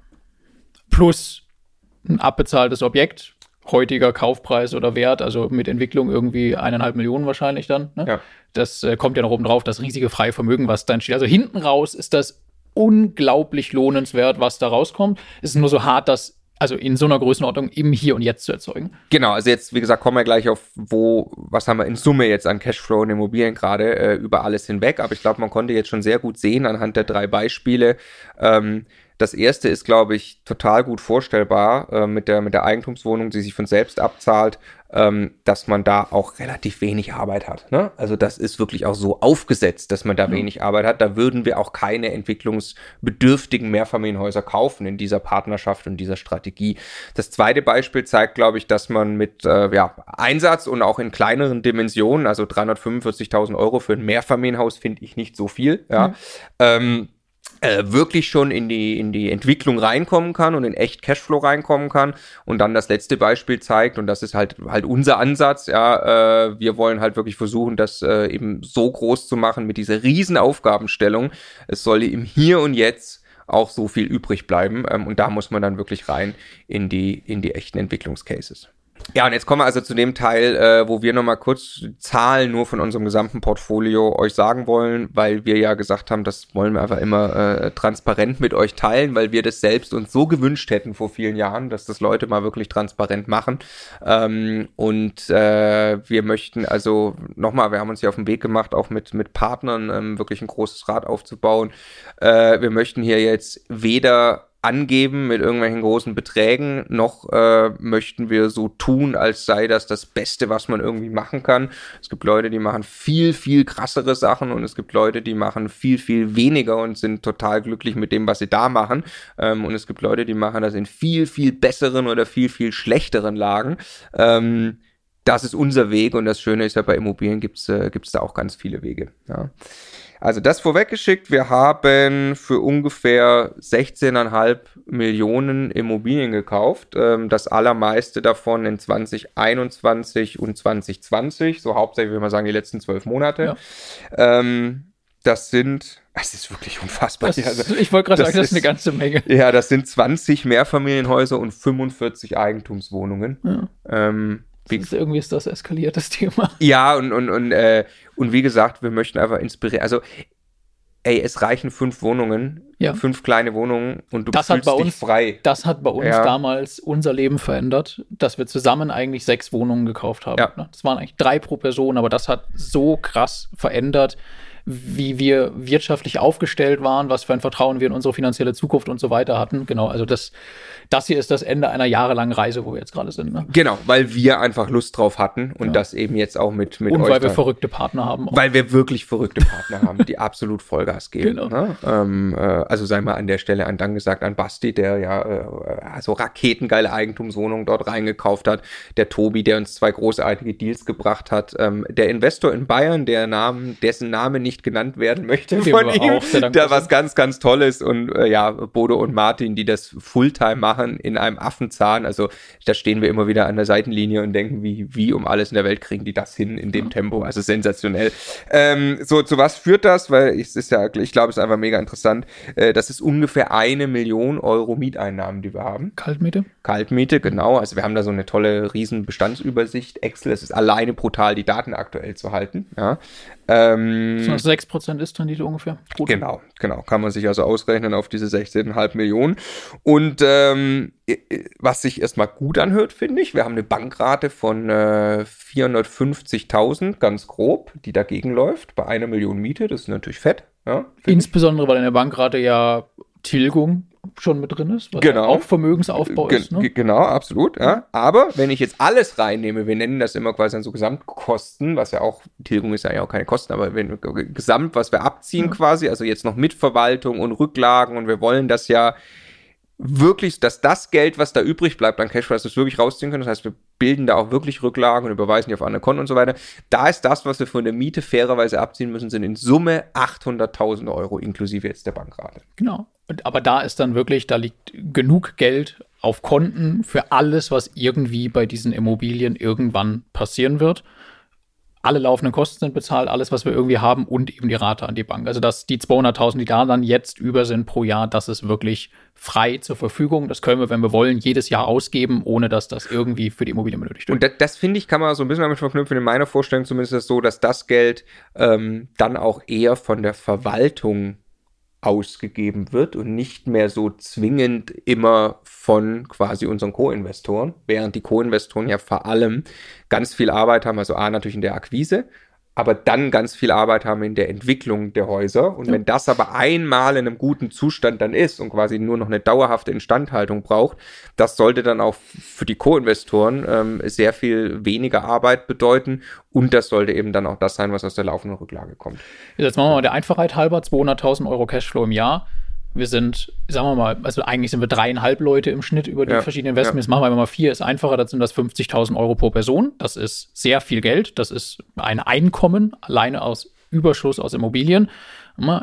Plus ein abbezahltes Objekt, heutiger Kaufpreis oder Wert, also mit Entwicklung irgendwie eineinhalb Millionen wahrscheinlich dann. Ne? Ja. Das äh, kommt ja noch oben drauf, das riesige freie Vermögen, was dann steht. Also hinten raus ist das unglaublich lohnenswert, was da rauskommt. Es ist nur so hart, das also in so einer Größenordnung im Hier und Jetzt zu erzeugen. Genau, also jetzt, wie gesagt, kommen wir gleich auf, wo, was haben wir in Summe jetzt an Cashflow und Immobilien gerade äh, über alles hinweg. Aber ich glaube, man konnte jetzt schon sehr gut sehen anhand der drei Beispiele, ähm, das erste ist, glaube ich, total gut vorstellbar äh, mit, der, mit der Eigentumswohnung, die sich von selbst abzahlt, ähm, dass man da auch relativ wenig Arbeit hat. Ne? Also das ist wirklich auch so aufgesetzt, dass man da mhm. wenig Arbeit hat. Da würden wir auch keine entwicklungsbedürftigen Mehrfamilienhäuser kaufen in dieser Partnerschaft und dieser Strategie. Das zweite Beispiel zeigt, glaube ich, dass man mit äh, ja, Einsatz und auch in kleineren Dimensionen, also 345.000 Euro für ein Mehrfamilienhaus finde ich nicht so viel. Ja. Mhm. Ähm, äh, wirklich schon in die, in die Entwicklung reinkommen kann und in echt Cashflow reinkommen kann und dann das letzte Beispiel zeigt und das ist halt halt unser Ansatz, ja, äh, wir wollen halt wirklich versuchen, das äh, eben so groß zu machen mit dieser riesen Aufgabenstellung. Es soll im Hier und Jetzt auch so viel übrig bleiben ähm, und da muss man dann wirklich rein in die, in die echten Entwicklungscases. Ja, und jetzt kommen wir also zu dem Teil, äh, wo wir nochmal kurz Zahlen nur von unserem gesamten Portfolio euch sagen wollen, weil wir ja gesagt haben, das wollen wir einfach immer äh, transparent mit euch teilen, weil wir das selbst uns so gewünscht hätten vor vielen Jahren, dass das Leute mal wirklich transparent machen. Ähm, und äh, wir möchten also nochmal, wir haben uns ja auf den Weg gemacht, auch mit, mit Partnern ähm, wirklich ein großes Rad aufzubauen. Äh, wir möchten hier jetzt weder angeben mit irgendwelchen großen Beträgen, noch äh, möchten wir so tun, als sei das das Beste, was man irgendwie machen kann. Es gibt Leute, die machen viel, viel krassere Sachen und es gibt Leute, die machen viel, viel weniger und sind total glücklich mit dem, was sie da machen. Ähm, und es gibt Leute, die machen das in viel, viel besseren oder viel, viel schlechteren Lagen. Ähm, das ist unser Weg und das Schöne ist ja, bei Immobilien gibt es äh, gibt's da auch ganz viele Wege. Ja. Also das vorweggeschickt, wir haben für ungefähr 16,5 Millionen Immobilien gekauft. Ähm, das allermeiste davon in 2021 und 2020, so hauptsächlich, würde man sagen, die letzten zwölf Monate. Ja. Ähm, das sind, das ist wirklich unfassbar. Das, also, ich wollte gerade sagen, das ist eine ganze Menge. Ja, das sind 20 Mehrfamilienhäuser und 45 Eigentumswohnungen. Ja. Ähm, wie, ist, irgendwie ist das eskaliert, das Thema. Ja, und, und, und, äh, und wie gesagt, wir möchten einfach inspirieren. Also, ey, es reichen fünf Wohnungen, ja. fünf kleine Wohnungen und du das fühlst dich uns, frei. Das hat bei uns ja. damals unser Leben verändert, dass wir zusammen eigentlich sechs Wohnungen gekauft haben. Ja. Ne? Das waren eigentlich drei pro Person, aber das hat so krass verändert, wie wir wirtschaftlich aufgestellt waren, was für ein Vertrauen wir in unsere finanzielle Zukunft und so weiter hatten. Genau, also das, das hier ist das Ende einer jahrelangen Reise, wo wir jetzt gerade sind. Ne? Genau, weil wir einfach Lust drauf hatten und ja. das eben jetzt auch mit, mit und euch. weil wir verrückte Partner haben. Auch. Weil wir wirklich verrückte Partner haben, die absolut Vollgas geben. Genau. Ne? Ähm, äh, also sei mal an der Stelle ein Dank gesagt an Basti, der ja äh, also raketengeile Eigentumswohnungen dort reingekauft hat. Der Tobi, der uns zwei großartige Deals gebracht hat. Ähm, der Investor in Bayern, der Namen, dessen Name nicht nicht genannt werden möchte Dem von ihm, da was ganz, ganz Tolles und äh, ja, Bodo und Martin, die das Fulltime machen in einem Affenzahn, also da stehen wir immer wieder an der Seitenlinie und denken, wie, wie um alles in der Welt kriegen die das hin in dem. Tempo, also sensationell. Ähm, so, zu was führt das? Weil es ist ja, ich glaube, es ist einfach mega interessant. Äh, das ist ungefähr eine Million Euro Mieteinnahmen, die wir haben. Kaltmiete? Kaltmiete, genau. Also wir haben da so eine tolle riesen Bestandsübersicht. Excel, es ist alleine brutal, die Daten aktuell zu halten. Ja. Ähm, so 6% ist Rendite ungefähr. Gut. Genau, genau. Kann man sich also ausrechnen auf diese 16,5 Millionen. Und ähm, was sich erstmal gut anhört, finde ich, wir haben eine Bankrate von äh, 450.000, ganz grob, die dagegen läuft, bei einer Million Miete. Das ist natürlich fett. Ja, Insbesondere, weil in der Bankrate ja Tilgung schon mit drin ist, was genau. auch Vermögensaufbau Ge ist. Ne? Genau, absolut. Ja. Aber wenn ich jetzt alles reinnehme, wir nennen das immer quasi dann so Gesamtkosten, was ja auch, Tilgung ist ja auch keine Kosten, aber wenn Gesamt, was wir abziehen ja. quasi, also jetzt noch mit Verwaltung und Rücklagen und wir wollen das ja wirklich, dass das Geld, was da übrig bleibt an Cashflow, dass wir wirklich rausziehen können. Das heißt, wir bilden da auch wirklich Rücklagen und überweisen die auf andere Konten und so weiter. Da ist das, was wir von der Miete fairerweise abziehen müssen, sind in Summe 800.000 Euro inklusive jetzt der Bankrate. Genau. Und, aber da ist dann wirklich, da liegt genug Geld auf Konten für alles, was irgendwie bei diesen Immobilien irgendwann passieren wird alle laufenden Kosten sind bezahlt, alles, was wir irgendwie haben und eben die Rate an die Bank. Also dass die 200.000, die da dann jetzt über sind pro Jahr, das ist wirklich frei zur Verfügung. Das können wir, wenn wir wollen, jedes Jahr ausgeben, ohne dass das irgendwie für die Immobilie benötigt wird. Und das, das finde ich, kann man so ein bisschen damit verknüpfen. In meiner Vorstellung zumindest ist es so, dass das Geld ähm, dann auch eher von der Verwaltung ausgegeben wird und nicht mehr so zwingend immer von quasi unseren Co-Investoren, während die Co-Investoren ja vor allem ganz viel Arbeit haben, also A natürlich in der Akquise, aber dann ganz viel Arbeit haben in der Entwicklung der Häuser. Und ja. wenn das aber einmal in einem guten Zustand dann ist und quasi nur noch eine dauerhafte Instandhaltung braucht, das sollte dann auch für die Co-Investoren ähm, sehr viel weniger Arbeit bedeuten. Und das sollte eben dann auch das sein, was aus der laufenden Rücklage kommt. Jetzt machen wir mal der Einfachheit halber 200.000 Euro Cashflow im Jahr. Wir sind, sagen wir mal, also eigentlich sind wir dreieinhalb Leute im Schnitt über die ja, verschiedenen Investments. Ja. Machen wir einfach mal vier, ist einfacher, das sind das 50.000 Euro pro Person. Das ist sehr viel Geld. Das ist ein Einkommen alleine aus Überschuss aus Immobilien.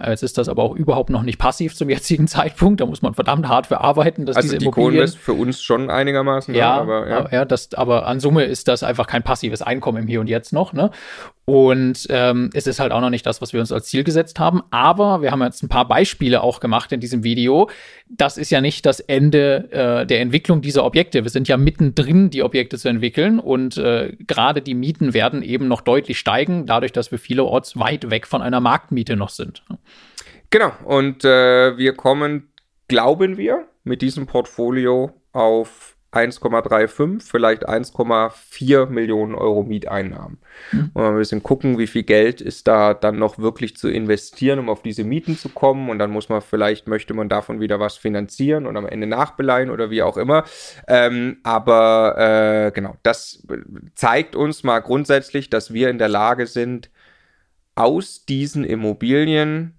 Jetzt ist das aber auch überhaupt noch nicht passiv zum jetzigen Zeitpunkt. Da muss man verdammt hart für arbeiten, dass also diese die Immobilien. für uns schon einigermaßen. Ja, aber, ja. ja das, aber an Summe ist das einfach kein passives Einkommen im Hier und Jetzt noch. Ne? Und ähm, es ist halt auch noch nicht das, was wir uns als Ziel gesetzt haben. Aber wir haben jetzt ein paar Beispiele auch gemacht in diesem Video. Das ist ja nicht das Ende äh, der Entwicklung dieser Objekte. Wir sind ja mittendrin, die Objekte zu entwickeln. Und äh, gerade die Mieten werden eben noch deutlich steigen, dadurch, dass wir vielerorts weit weg von einer Marktmiete noch sind. Genau. Und äh, wir kommen, glauben wir, mit diesem Portfolio auf 1,35, vielleicht 1,4 Millionen Euro Mieteinnahmen. Mhm. Und ein bisschen gucken, wie viel Geld ist da dann noch wirklich zu investieren, um auf diese Mieten zu kommen. Und dann muss man vielleicht, möchte man davon wieder was finanzieren und am Ende nachbeleihen oder wie auch immer. Ähm, aber äh, genau, das zeigt uns mal grundsätzlich, dass wir in der Lage sind, aus diesen Immobilien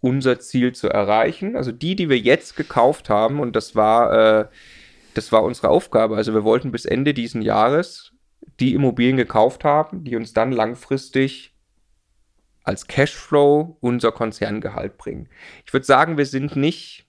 unser Ziel zu erreichen. Also die, die wir jetzt gekauft haben, und das war äh, das war unsere Aufgabe. Also wir wollten bis Ende diesen Jahres die Immobilien gekauft haben, die uns dann langfristig als Cashflow unser Konzerngehalt bringen. Ich würde sagen, wir sind nicht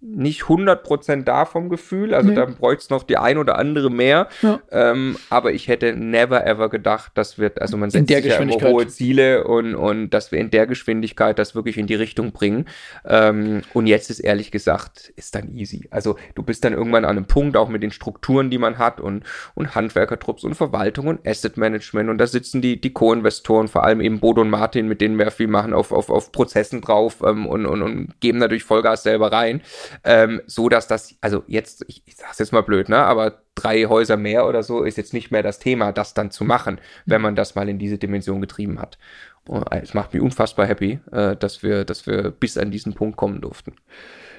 nicht 100% da vom Gefühl, also nee. da bräuchte es noch die ein oder andere mehr, ja. ähm, aber ich hätte never ever gedacht, dass wir, also man setzt sich ja immer hohe Ziele und, und dass wir in der Geschwindigkeit das wirklich in die Richtung bringen. Ähm, und jetzt ist ehrlich gesagt, ist dann easy, also du bist dann irgendwann an einem Punkt, auch mit den Strukturen, die man hat und, und Handwerkertrupps und Verwaltung und Asset Management. Und da sitzen die, die Co-Investoren, vor allem eben Bodo und Martin, mit denen wir viel machen, auf, auf, auf Prozessen drauf ähm, und, und, und geben natürlich Vollgas selber rein ähm, so dass das, also jetzt, ich, ich sag's jetzt mal blöd, ne, aber drei Häuser mehr oder so ist jetzt nicht mehr das Thema, das dann zu machen, wenn man das mal in diese Dimension getrieben hat. Und es macht mich unfassbar happy, äh, dass wir, dass wir bis an diesen Punkt kommen durften.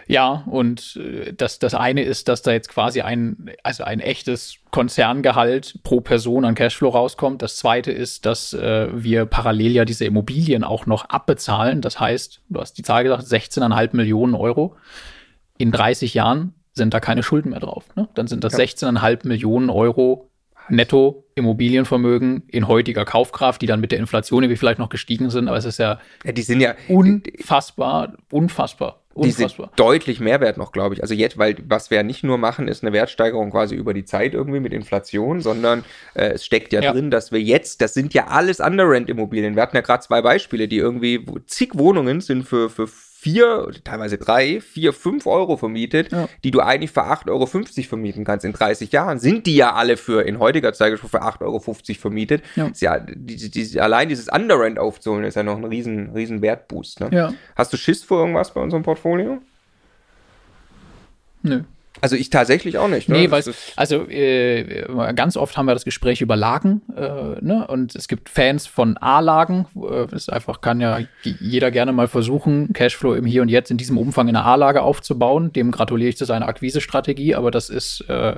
Ja, und äh, das, das eine ist, dass da jetzt quasi ein, also ein echtes Konzerngehalt pro Person an Cashflow rauskommt. Das zweite ist, dass äh, wir parallel ja diese Immobilien auch noch abbezahlen. Das heißt, du hast die Zahl gesagt, 16,5 Millionen Euro in 30 Jahren sind da keine Schulden mehr drauf. Ne? Dann sind das ja. 16,5 Millionen Euro netto Immobilienvermögen in heutiger Kaufkraft, die dann mit der Inflation irgendwie vielleicht noch gestiegen sind, aber es ist ja, ja die sind ja unfassbar, unfassbar. Die sind deutlich mehr wert noch, glaube ich. Also jetzt, weil was wir ja nicht nur machen, ist eine Wertsteigerung quasi über die Zeit irgendwie mit Inflation, sondern äh, es steckt ja, ja, drin, dass wir jetzt, das sind ja alles Underrent-Immobilien. Wir hatten ja gerade zwei Beispiele, die irgendwie zig Wohnungen sind für, für vier, teilweise drei, vier, fünf Euro vermietet, ja. die du eigentlich für 8,50 Euro vermieten kannst in 30 Jahren, sind die ja alle für in heutiger Zeit für 8,50 Euro vermietet. Ja. ja die, die, allein dieses Underrent aufzuholen, ist ja noch ein riesen, riesen Wertboost. Ne? Ja. Hast du Schiss vor irgendwas bei unserem Portfolio? Nö. Also ich tatsächlich auch nicht. Ne? Nee, weil also äh, ganz oft haben wir das Gespräch über Lagen, äh, ne? Und es gibt Fans von A-Lagen. Äh, einfach kann ja jeder gerne mal versuchen, Cashflow im Hier und Jetzt in diesem Umfang in einer A-Lage aufzubauen. Dem gratuliere ich zu seiner Akquise-Strategie, aber das ist äh,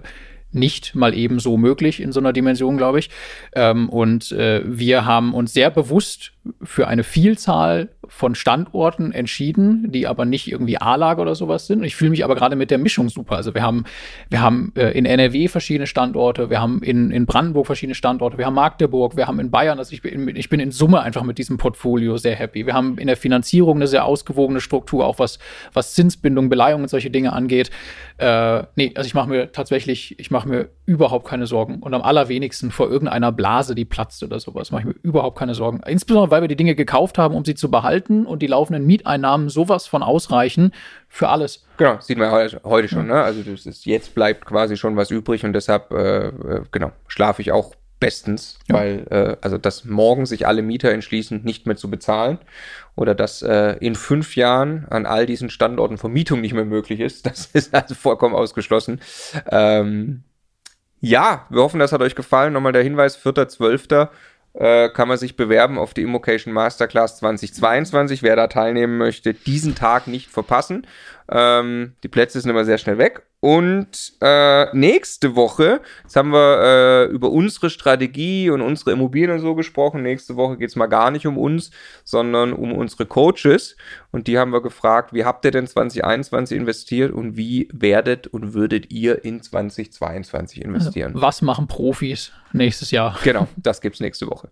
nicht mal eben so möglich in so einer Dimension, glaube ich. Ähm, und äh, wir haben uns sehr bewusst für eine Vielzahl von Standorten entschieden, die aber nicht irgendwie A-Lage oder sowas sind. Und ich fühle mich aber gerade mit der Mischung super. Also wir haben, wir haben äh, in NRW verschiedene Standorte, wir haben in, in Brandenburg verschiedene Standorte, wir haben Magdeburg, wir haben in Bayern, also ich bin, ich bin in Summe einfach mit diesem Portfolio sehr happy. Wir haben in der Finanzierung eine sehr ausgewogene Struktur, auch was, was Zinsbindung, Beleihung und solche Dinge angeht. Äh, nee, also ich mache mir tatsächlich, ich mache mir überhaupt keine Sorgen. Und am allerwenigsten vor irgendeiner Blase, die platzt oder sowas, mache ich mir überhaupt keine Sorgen. Insbesondere, weil wir die Dinge gekauft haben, um sie zu behalten und die laufenden Mieteinnahmen sowas von ausreichen für alles. Genau, sieht man heute schon. Ne? Also ist, jetzt bleibt quasi schon was übrig und deshalb, äh, äh, genau, schlafe ich auch bestens, ja. weil äh, also dass morgen sich alle Mieter entschließen, nicht mehr zu bezahlen oder dass äh, in fünf Jahren an all diesen Standorten Vermietung nicht mehr möglich ist, das ist also vollkommen ausgeschlossen. Ähm, ja, wir hoffen, das hat euch gefallen. Nochmal der Hinweis, 4.12 äh, kann man sich bewerben auf die Immocation Masterclass 2022. Wer da teilnehmen möchte, diesen Tag nicht verpassen. Ähm, die Plätze sind immer sehr schnell weg. Und äh, nächste Woche, jetzt haben wir äh, über unsere Strategie und unsere Immobilien und so gesprochen. Nächste Woche geht's mal gar nicht um uns, sondern um unsere Coaches. Und die haben wir gefragt, wie habt ihr denn 2021 investiert und wie werdet und würdet ihr in 2022 investieren? Was machen Profis nächstes Jahr? Genau, das gibt's nächste Woche.